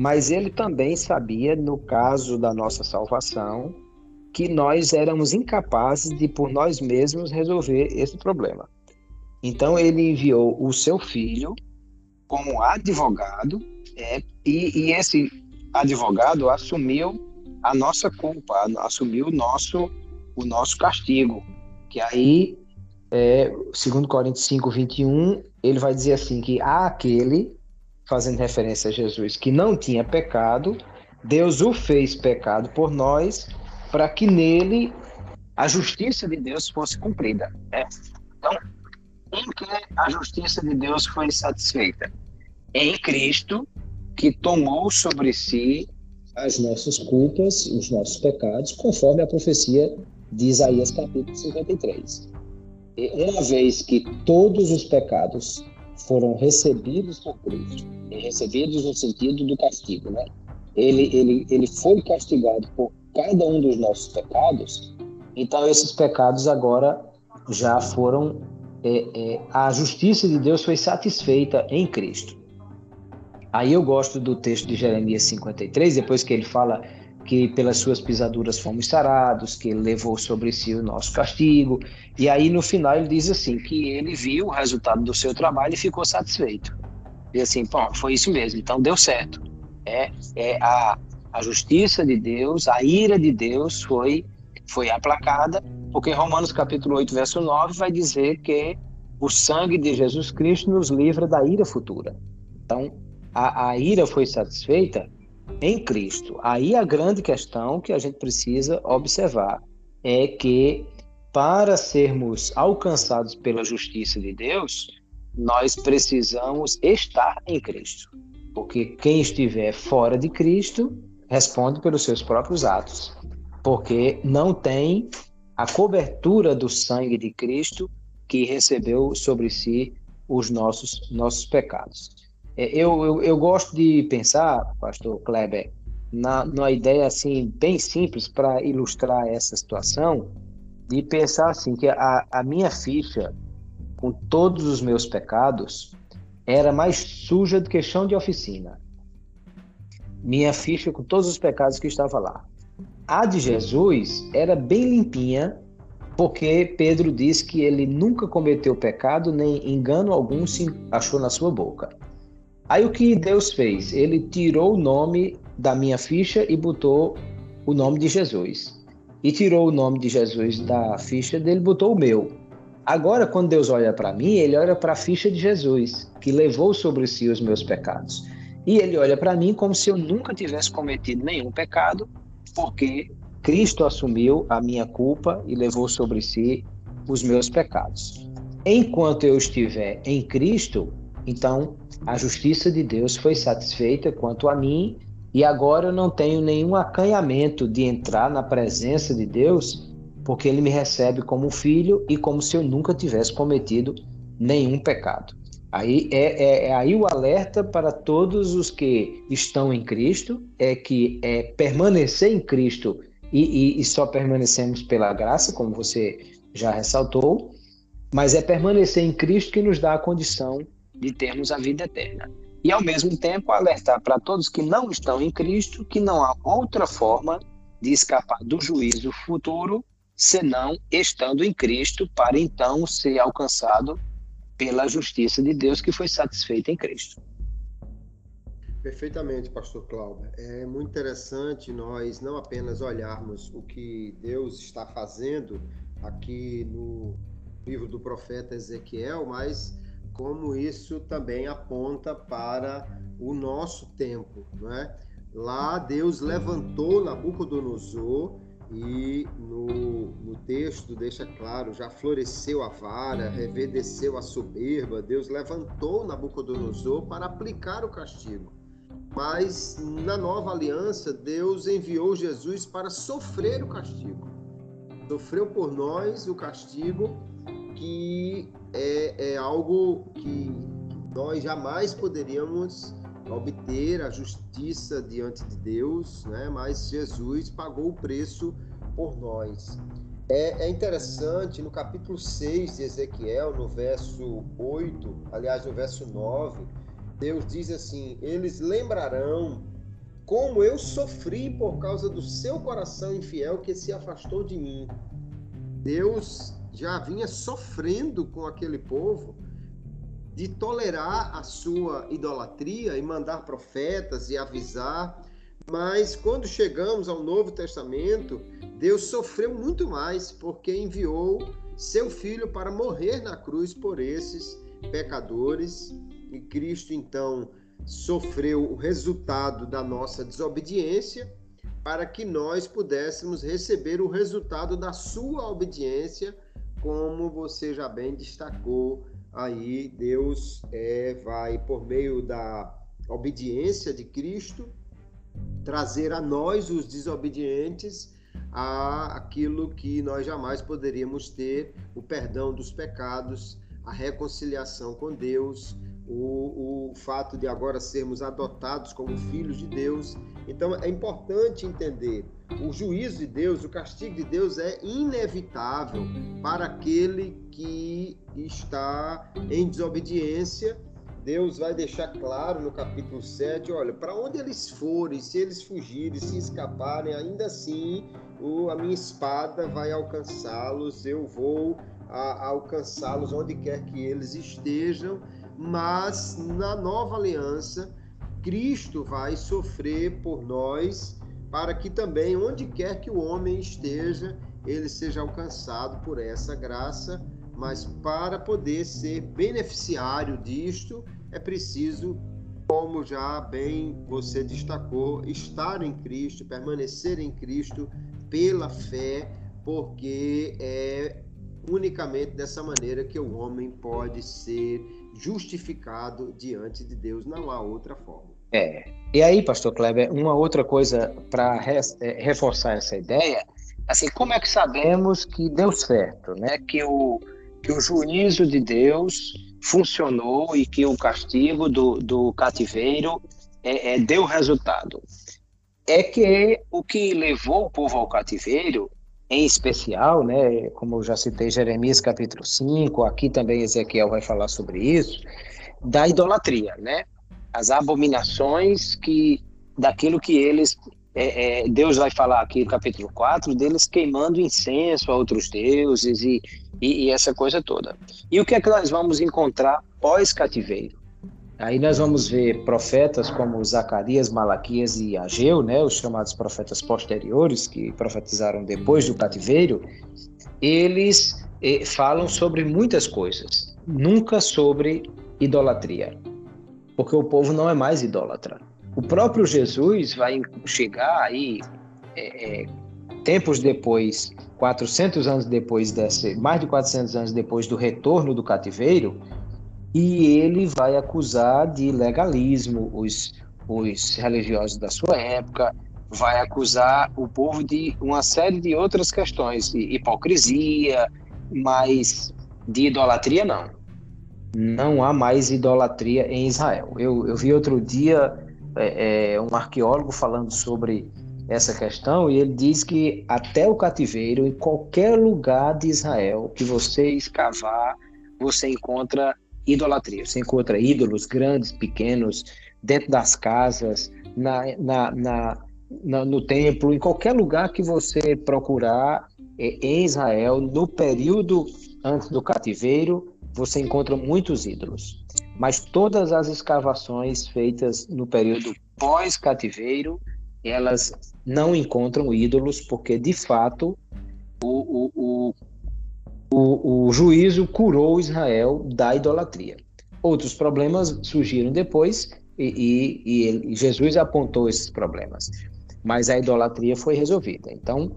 S2: Mas ele também sabia, no caso da nossa salvação, que nós éramos incapazes de, por nós mesmos, resolver esse problema. Então, ele enviou o seu filho como advogado, é, e, e esse advogado assumiu a nossa culpa, assumiu o nosso, o nosso castigo. Que aí, é, segundo Coríntios 5, 21, ele vai dizer assim, que há aquele, fazendo referência a Jesus, que não tinha pecado, Deus o fez pecado por nós, para que nele a justiça de Deus fosse cumprida. É. Então, em que a justiça de Deus foi satisfeita? Em Cristo, que tomou sobre si as nossas culpas, os nossos pecados, conforme a profecia de Isaías capítulo 53. E uma vez que todos os pecados foram recebidos por Cristo, e recebidos no sentido do castigo, né? Ele, ele, ele foi castigado por cada um dos nossos pecados, então esses pecados agora já foram é, é, a justiça de Deus foi satisfeita em Cristo. Aí eu gosto do texto de Jeremias 53, depois que ele fala que pelas suas pisaduras fomos sarados, que levou sobre si o nosso castigo. E aí no final ele diz assim que ele viu o resultado do seu trabalho e ficou satisfeito. E assim, bom, foi isso mesmo, então deu certo. É, é a, a justiça de Deus, a ira de Deus foi foi aplacada, porque Romanos capítulo 8, verso 9 vai dizer que o sangue de Jesus Cristo nos livra da ira futura. Então, a, a ira foi satisfeita em Cristo. Aí a grande questão que a gente precisa observar é que para sermos alcançados pela justiça de Deus, nós precisamos estar em Cristo. Porque quem estiver fora de Cristo responde pelos seus próprios atos, porque não tem a cobertura do sangue de Cristo que recebeu sobre si os nossos nossos pecados. É, eu, eu, eu gosto de pensar, pastor Kleber, na, numa ideia assim bem simples para ilustrar essa situação, de pensar assim que a, a minha ficha com todos os meus pecados era mais suja do que chão de oficina. Minha ficha com todos os pecados que estava lá. A de Jesus era bem limpinha, porque Pedro diz que ele nunca cometeu pecado, nem engano algum se achou na sua boca. Aí o que Deus fez? Ele tirou o nome da minha ficha e botou o nome de Jesus. E tirou o nome de Jesus da ficha dele, botou o meu. Agora, quando Deus olha para mim, ele olha para a ficha de Jesus, que levou sobre si os meus pecados. E ele olha para mim como se eu nunca tivesse cometido nenhum pecado, porque Cristo assumiu a minha culpa e levou sobre si os meus pecados. Enquanto eu estiver em Cristo, então a justiça de Deus foi satisfeita quanto a mim, e agora eu não tenho nenhum acanhamento de entrar na presença de Deus, porque Ele me recebe como filho e como se eu nunca tivesse cometido nenhum pecado. Aí é, é, é, aí o alerta para todos os que estão em Cristo é que é permanecer em Cristo e, e, e só permanecemos pela graça, como você já ressaltou, mas é permanecer em Cristo que nos dá a condição de termos a vida eterna. E, ao mesmo tempo, alertar para todos que não estão em Cristo que não há outra forma de escapar do juízo futuro senão estando em Cristo, para então ser alcançado pela justiça de Deus que foi satisfeita em Cristo.
S1: Perfeitamente, pastor Cláudio. É muito interessante nós não apenas olharmos o que Deus está fazendo aqui no livro do profeta Ezequiel, mas como isso também aponta para o nosso tempo, não é? Lá Deus levantou Nabucodonosor e no, no texto deixa claro, já floresceu a vara, reverdeceu a soberba, Deus levantou Nabucodonosor para aplicar o castigo. Mas na nova aliança, Deus enviou Jesus para sofrer o castigo. Sofreu por nós o castigo que é, é algo que nós jamais poderíamos obter a justiça diante de Deus, né? mas Jesus pagou o preço por nós. É, é, interessante, no capítulo 6 de Ezequiel, no verso 8, aliás, no verso 9, Deus diz assim: Eles lembrarão como eu sofri por causa do seu coração infiel que se afastou de mim. Deus já vinha sofrendo com aquele povo de tolerar a sua idolatria e mandar profetas e avisar. Mas quando chegamos ao Novo Testamento, Deus sofreu muito mais porque enviou seu filho para morrer na cruz por esses pecadores. E Cristo então sofreu o resultado da nossa desobediência para que nós pudéssemos receber o resultado da sua obediência, como você já bem destacou aí Deus é, vai, por meio da obediência de Cristo, trazer a nós, os desobedientes, a aquilo que nós jamais poderíamos ter, o perdão dos pecados, a reconciliação com Deus, o, o fato de agora sermos adotados como filhos de Deus. Então é importante entender: o juízo de Deus, o castigo de Deus é inevitável para aquele que está em desobediência. Deus vai deixar claro no capítulo 7, olha, para onde eles forem, se eles fugirem, se escaparem, ainda assim o, a minha espada vai alcançá-los, eu vou alcançá-los onde quer que eles estejam mas na nova aliança, Cristo vai sofrer por nós, para que também, onde quer que o homem esteja, ele seja alcançado por essa graça, mas para poder ser beneficiário disto, é preciso, como já bem você destacou, estar em Cristo, permanecer em Cristo pela fé, porque é unicamente dessa maneira que o homem pode ser justificado diante de Deus, não há outra forma.
S2: É. E aí, pastor Kleber, uma outra coisa para é, reforçar essa ideia, assim, como é que sabemos que deu certo, né? Que o, que o juízo de Deus funcionou e que o castigo do, do cativeiro é, é, deu resultado? É que o que levou o povo ao cativeiro em especial, né, como eu já citei Jeremias capítulo 5, aqui também Ezequiel vai falar sobre isso, da idolatria, né? As abominações que daquilo que eles é, é, Deus vai falar aqui no capítulo 4 deles queimando incenso a outros deuses e, e, e essa coisa toda. E o que é que nós vamos encontrar pós-cativeiro? Aí nós vamos ver profetas como Zacarias, Malaquias e Ageu, né, os chamados profetas posteriores, que profetizaram depois do cativeiro, eles eh, falam sobre muitas coisas, nunca sobre idolatria, porque o povo não é mais idólatra. O próprio Jesus vai chegar aí, é, é, tempos depois, 400 anos depois desse, mais de 400 anos depois do retorno do cativeiro, e ele vai acusar de legalismo os, os religiosos da sua época, vai acusar o povo de uma série de outras questões, de hipocrisia, mas de idolatria não. Não há mais idolatria em Israel. Eu, eu vi outro dia é, é, um arqueólogo falando sobre essa questão e ele diz que até o cativeiro, em qualquer lugar de Israel que você escavar, você encontra idolatria. Você encontra ídolos grandes, pequenos, dentro das casas, na, na, na, na no templo, em qualquer lugar que você procurar é, em Israel, no período antes do cativeiro, você encontra muitos ídolos. Mas todas as escavações feitas no período pós-cativeiro, elas não encontram ídolos, porque de fato o, o, o o, juízo curou Israel da idolatria. Outros problemas surgiram depois, e, e, e Jesus apontou esses problemas. Mas a idolatria foi resolvida. Então,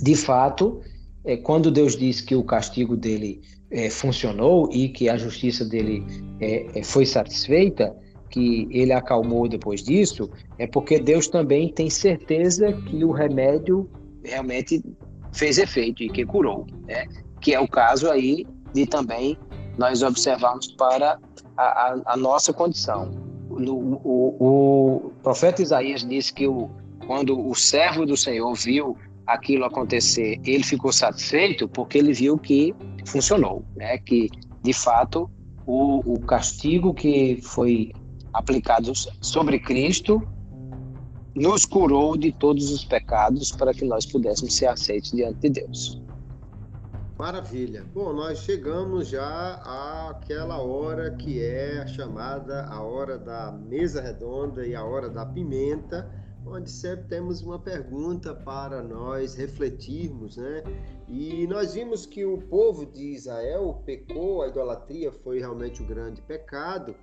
S2: de fato, é, quando Deus diz que o castigo dele é, funcionou e que a justiça dele é, é, foi satisfeita, que ele acalmou depois disso, é porque Deus também tem certeza que o remédio realmente fez efeito e que curou, né? que é o caso aí de também nós observarmos para a, a, a nossa condição. No, o, o, profeta Isaías disse que o, quando o servo do Senhor viu aquilo acontecer, ele ficou satisfeito porque ele viu que funcionou, né? que de fato o, o castigo que foi aplicado sobre Cristo nos curou de todos os pecados para que nós pudéssemos ser aceitos diante de Deus.
S1: Maravilha. Bom, nós chegamos já àquela hora que é chamada a hora da mesa redonda e a hora da pimenta, onde sempre temos uma pergunta para nós refletirmos, né? E nós vimos que o povo de Israel pecou, a idolatria foi realmente o grande pecado,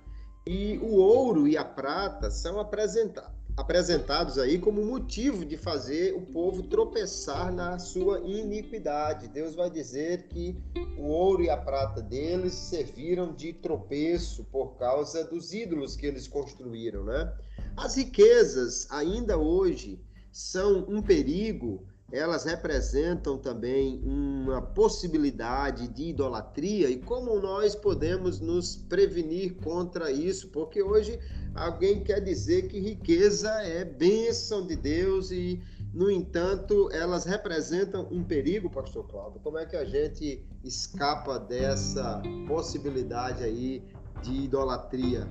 S1: e o ouro e a prata são apresentados apresentados aí como motivo de fazer o povo tropeçar na sua iniquidade. Deus vai dizer que o ouro e a prata deles serviram de tropeço por causa dos ídolos que eles construíram, né? As riquezas ainda hoje são um perigo elas representam também uma possibilidade de idolatria e como nós podemos nos prevenir contra isso, porque hoje alguém quer dizer que riqueza é bênção de Deus e, no entanto, elas representam um perigo, pastor Cláudio. Como é que a gente escapa dessa possibilidade aí de idolatria?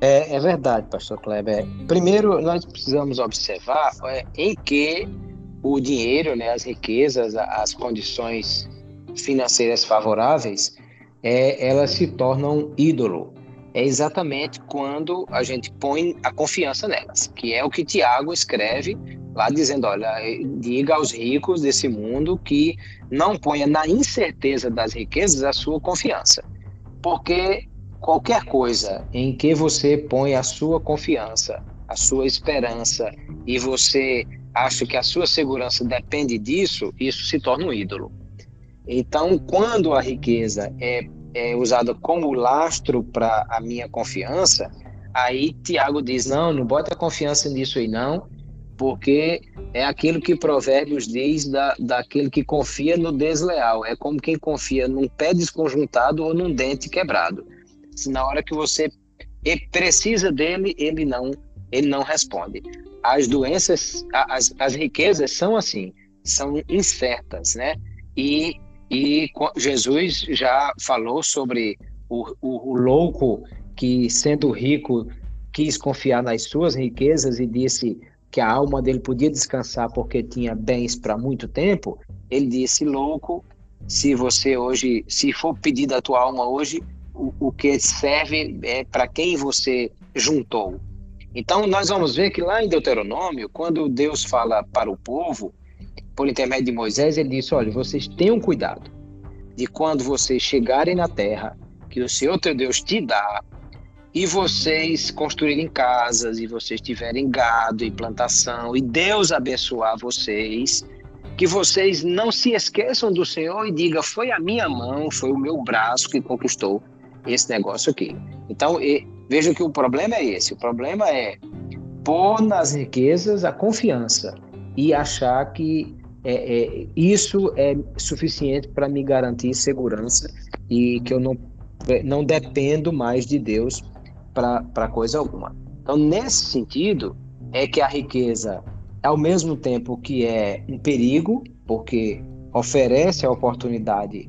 S2: É, é verdade, pastor Kleber. Primeiro, nós precisamos observar é, em que o dinheiro, né, as riquezas, as condições financeiras favoráveis, é, elas se tornam ídolo. É exatamente quando a gente põe a confiança nelas, que é o que Tiago escreve lá dizendo, olha, diga aos ricos desse mundo que não ponha na incerteza das riquezas a sua confiança. Porque qualquer coisa em que você põe a sua confiança, a sua esperança e você acha que a sua segurança depende disso, isso se torna um ídolo. Então, quando a riqueza é, é usada como lastro para a minha confiança, aí Tiago diz: não, não bota confiança nisso aí não, porque é aquilo que Provérbios diz da, daquele que confia no desleal. É como quem confia num pé desconjuntado ou num dente quebrado se na hora que você precisa dele, ele não, ele não responde. As doenças, as, as riquezas são assim, são incertas, né? E, e Jesus já falou sobre o, o, o louco que, sendo rico, quis confiar nas suas riquezas e disse que a alma dele podia descansar porque tinha bens para muito tempo. Ele disse: louco, se você hoje, se for pedir a tua alma hoje, o, que serve é para quem você juntou. Então, nós vamos ver que lá em Deuteronômio, quando Deus fala para o povo, por intermédio de Moisés, ele disse: olha, vocês tenham cuidado de quando vocês chegarem na terra que o Senhor teu Deus te dá, e vocês construírem casas, e vocês tiverem gado e plantação, e Deus abençoar vocês, que vocês não se esqueçam do Senhor e diga: foi a minha mão, foi o meu braço que conquistou esse negócio aqui. Então, e, que o problema é esse: o problema é pôr nas riquezas a confiança e achar que é, é, isso é suficiente para me garantir segurança e que eu não, não dependo mais de Deus para coisa alguma. Então, nesse sentido, é que a riqueza, ao mesmo tempo que é um perigo, porque oferece a oportunidade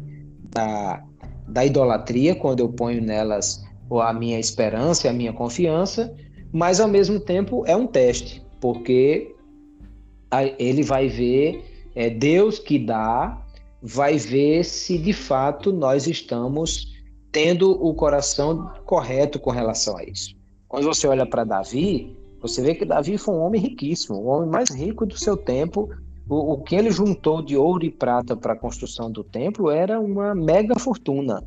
S2: da da idolatria, quando eu ponho nelas a minha esperança e a minha confiança, mas ao mesmo tempo é um teste, porque ele vai ver, é Deus que dá, vai ver se de fato nós estamos tendo o coração correto com relação a isso. Quando você olha para Davi, você vê que Davi foi um homem riquíssimo, o homem mais rico do seu tempo, o, o que ele juntou de ouro e prata para a construção do templo era uma mega fortuna.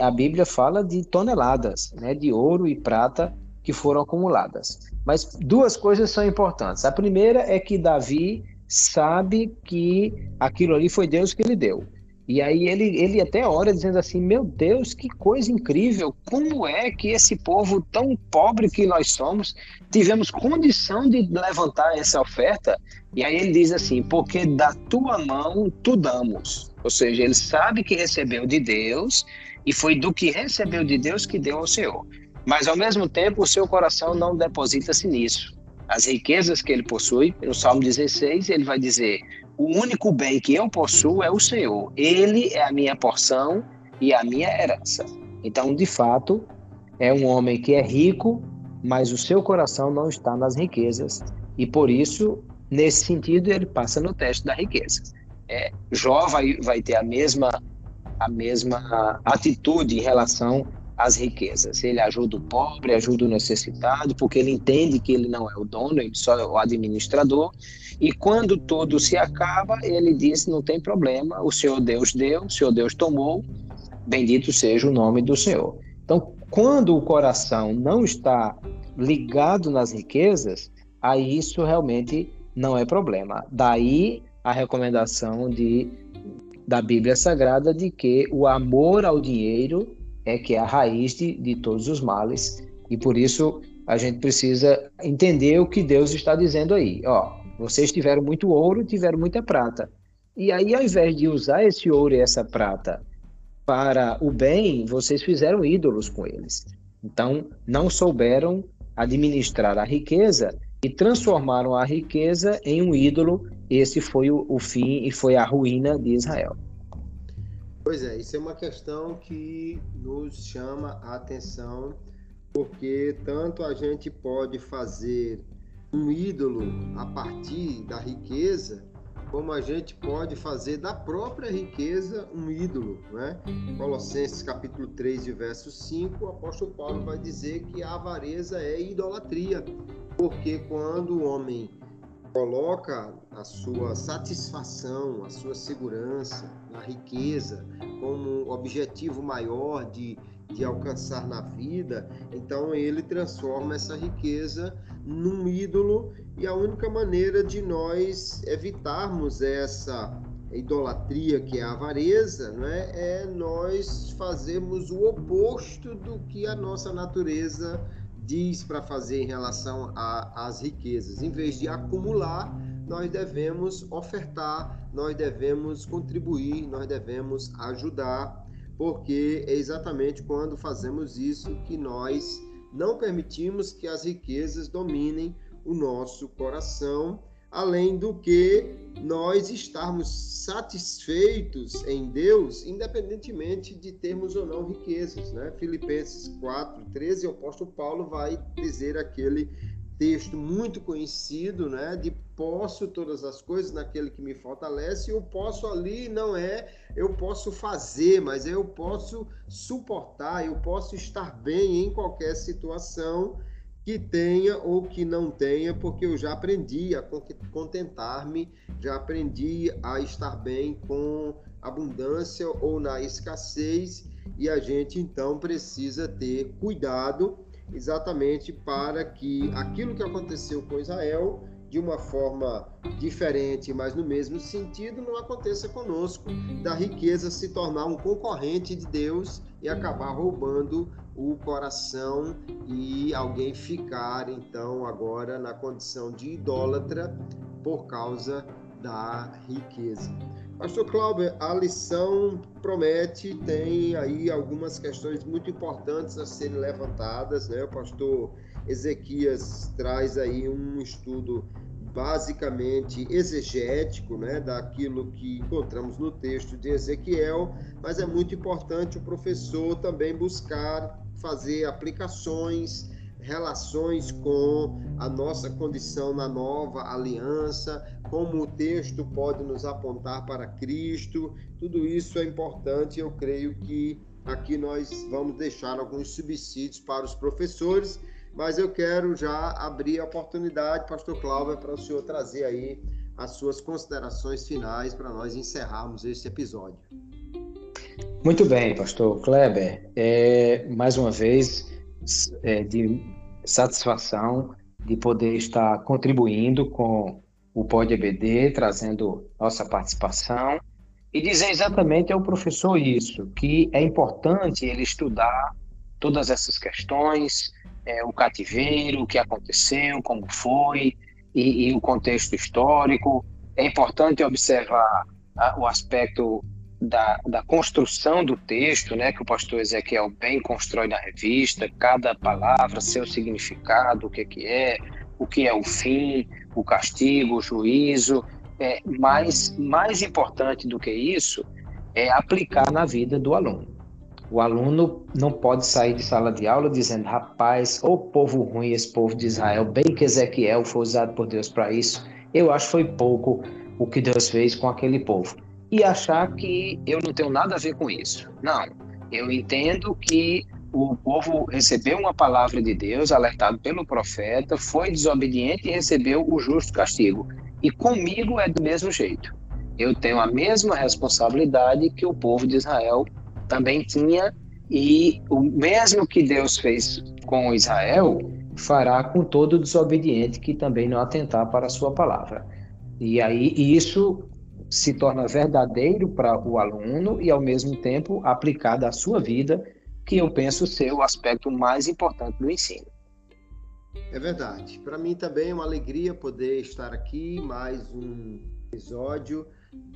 S2: a Bíblia fala de toneladas né, de ouro e prata que foram acumuladas. Mas duas coisas são importantes. A primeira é que Davi sabe que aquilo ali foi Deus que lhe deu. E aí ele, ele até ora dizendo assim: Meu Deus, que coisa incrível! Como é que esse povo tão pobre que nós somos tivemos condição de levantar essa oferta? E aí ele diz assim: Porque da tua mão tu damos. Ou seja, ele sabe que recebeu de Deus e foi do que recebeu de Deus que deu ao Senhor. Mas ao mesmo tempo, o seu coração não deposita-se nisso. As riquezas que ele possui, no Salmo 16, ele vai dizer: O único bem que eu possuo é o Senhor. Ele é a minha porção e a minha herança. Então, de fato, é um homem que é rico, mas o seu coração não está nas riquezas. E por isso, nesse sentido, ele passa no teste da riqueza. É, Jó vai, vai ter a mesma, a mesma atitude em relação as riquezas. Ele ajuda o pobre, ajuda o necessitado, porque ele entende que ele não é o dono, ele só é o administrador. E quando tudo se acaba, ele diz: não tem problema, o Senhor Deus deu, o Senhor Deus tomou, bendito seja o nome do Senhor. Então, quando o coração não está ligado nas riquezas, aí isso realmente não é problema. Daí a recomendação de, da Bíblia Sagrada de que o amor ao dinheiro é que é a raiz de, de todos os males e por isso a gente precisa entender o que Deus está dizendo aí. Ó, vocês tiveram muito ouro, tiveram muita prata. E aí, ao invés de usar esse ouro e essa prata para o bem, vocês fizeram ídolos com eles. Então, não souberam administrar a riqueza e transformaram a riqueza em um ídolo. Esse foi o, o fim e foi a ruína de Israel.
S1: Pois é, isso é uma questão que nos chama a atenção, porque tanto a gente pode fazer um ídolo a partir da riqueza, como a gente pode fazer da própria riqueza um ídolo, né? Colossenses capítulo 3 e verso 5, o apóstolo Paulo vai dizer que a avareza é idolatria, porque quando o homem coloca a sua satisfação, a sua segurança, a riqueza como objetivo maior de, de alcançar na vida, então ele transforma essa riqueza num ídolo e a única maneira de nós evitarmos essa idolatria que é a avareza, né, é nós fazermos o oposto do que a nossa natureza diz para fazer em relação às riquezas. Em vez de acumular, nós devemos ofertar, nós devemos contribuir, nós devemos ajudar, porque é exatamente quando fazemos isso que nós não permitimos que as riquezas dominem o nosso coração além do que nós estarmos satisfeitos em Deus, independentemente de termos ou não riquezas. Né? Filipenses 4, 13, o apóstolo Paulo vai dizer aquele texto muito conhecido, né, de posso todas as coisas naquele que me fortalece, e o posso ali não é eu posso fazer, mas eu posso suportar, eu posso estar bem em qualquer situação que tenha ou que não tenha, porque eu já aprendi a contentar-me, já aprendi a estar bem com abundância ou na escassez, e a gente então precisa ter cuidado exatamente para que aquilo que aconteceu com Israel de uma forma diferente, mas no mesmo sentido, não aconteça conosco, da riqueza se tornar um concorrente de Deus e acabar roubando o coração e alguém ficar então agora na condição de idólatra por causa da riqueza. Pastor Cláudio, a lição promete, tem aí algumas questões muito importantes a serem levantadas, né? O pastor Ezequias traz aí um estudo basicamente exegético, né, daquilo que encontramos no texto de Ezequiel, mas é muito importante o professor também buscar fazer aplicações, relações com a nossa condição na nova aliança, como o texto pode nos apontar para Cristo. Tudo isso é importante, eu creio que aqui nós vamos deixar alguns subsídios para os professores, mas eu quero já abrir a oportunidade, pastor Cláudio, para o senhor trazer aí as suas considerações finais para nós encerrarmos este episódio.
S2: Muito bem, pastor Kleber. É, mais uma vez, é, de satisfação de poder estar contribuindo com o Pod EBD, trazendo nossa participação e dizer exatamente ao professor isso, que é importante ele estudar todas essas questões, é, o cativeiro, o que aconteceu, como foi, e, e o contexto histórico. É importante observar a, o aspecto da, da, construção do texto, né, que o pastor Ezequiel bem constrói na revista, cada palavra, seu significado, o que, que é, o que é o fim, o castigo, o juízo. É, mas mais importante do que isso é aplicar na vida do aluno. O aluno não pode sair de sala de aula dizendo, rapaz, o povo ruim, esse povo de Israel, bem que Ezequiel foi usado por Deus para isso. Eu acho que foi pouco o que Deus fez com aquele povo. E achar que eu não tenho nada a ver com isso. Não. Eu entendo que o povo recebeu uma palavra de Deus, alertado pelo profeta, foi desobediente e recebeu o justo castigo. E comigo é do mesmo jeito. Eu tenho a mesma responsabilidade que o povo de Israel também tinha, e o mesmo que Deus fez com Israel, fará com todo desobediente que também não atentar para a sua palavra. E aí isso se torna verdadeiro para o aluno e ao mesmo tempo aplicado à sua vida, que eu penso ser o aspecto mais importante do ensino.
S1: É verdade. Para mim também é uma alegria poder estar aqui mais um episódio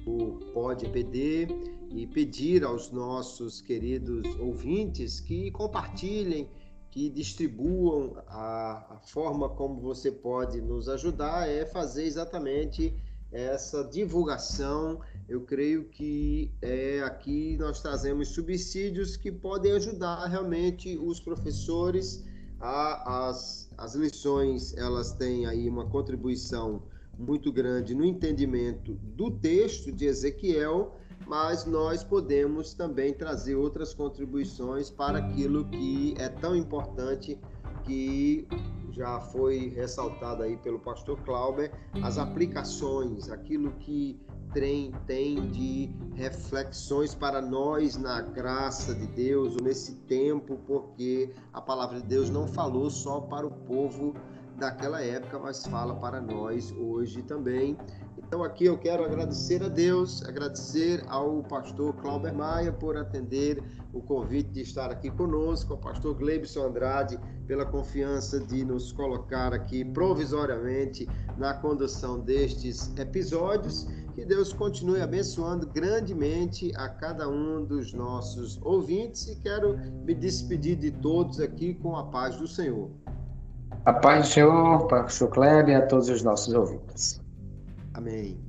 S1: do Pod EPD e pedir aos nossos queridos ouvintes que compartilhem, que distribuam a, a forma como você pode nos ajudar é fazer exatamente essa divulgação. Eu creio que é, aqui nós trazemos subsídios que podem ajudar realmente os professores. A, as, as lições elas têm aí uma contribuição muito grande no entendimento do texto de Ezequiel, mas nós podemos também trazer outras contribuições para aquilo que é tão importante que já foi ressaltado aí pelo pastor Clauber, as aplicações, aquilo que tem, tem de reflexões para nós na graça de Deus, nesse tempo, porque a palavra de Deus não falou só para o povo daquela época, mas fala para nós hoje também. Então aqui eu quero agradecer a Deus, agradecer ao pastor Clauber Maia por atender o convite de estar aqui conosco, ao pastor Gleibson Andrade pela confiança de nos colocar aqui provisoriamente na condução destes episódios. Que Deus continue abençoando grandemente a cada um dos nossos ouvintes e quero me despedir de todos aqui com a paz do Senhor.
S2: A paz do Senhor, pastor Kleber e a todos os nossos ouvintes.
S1: Amém.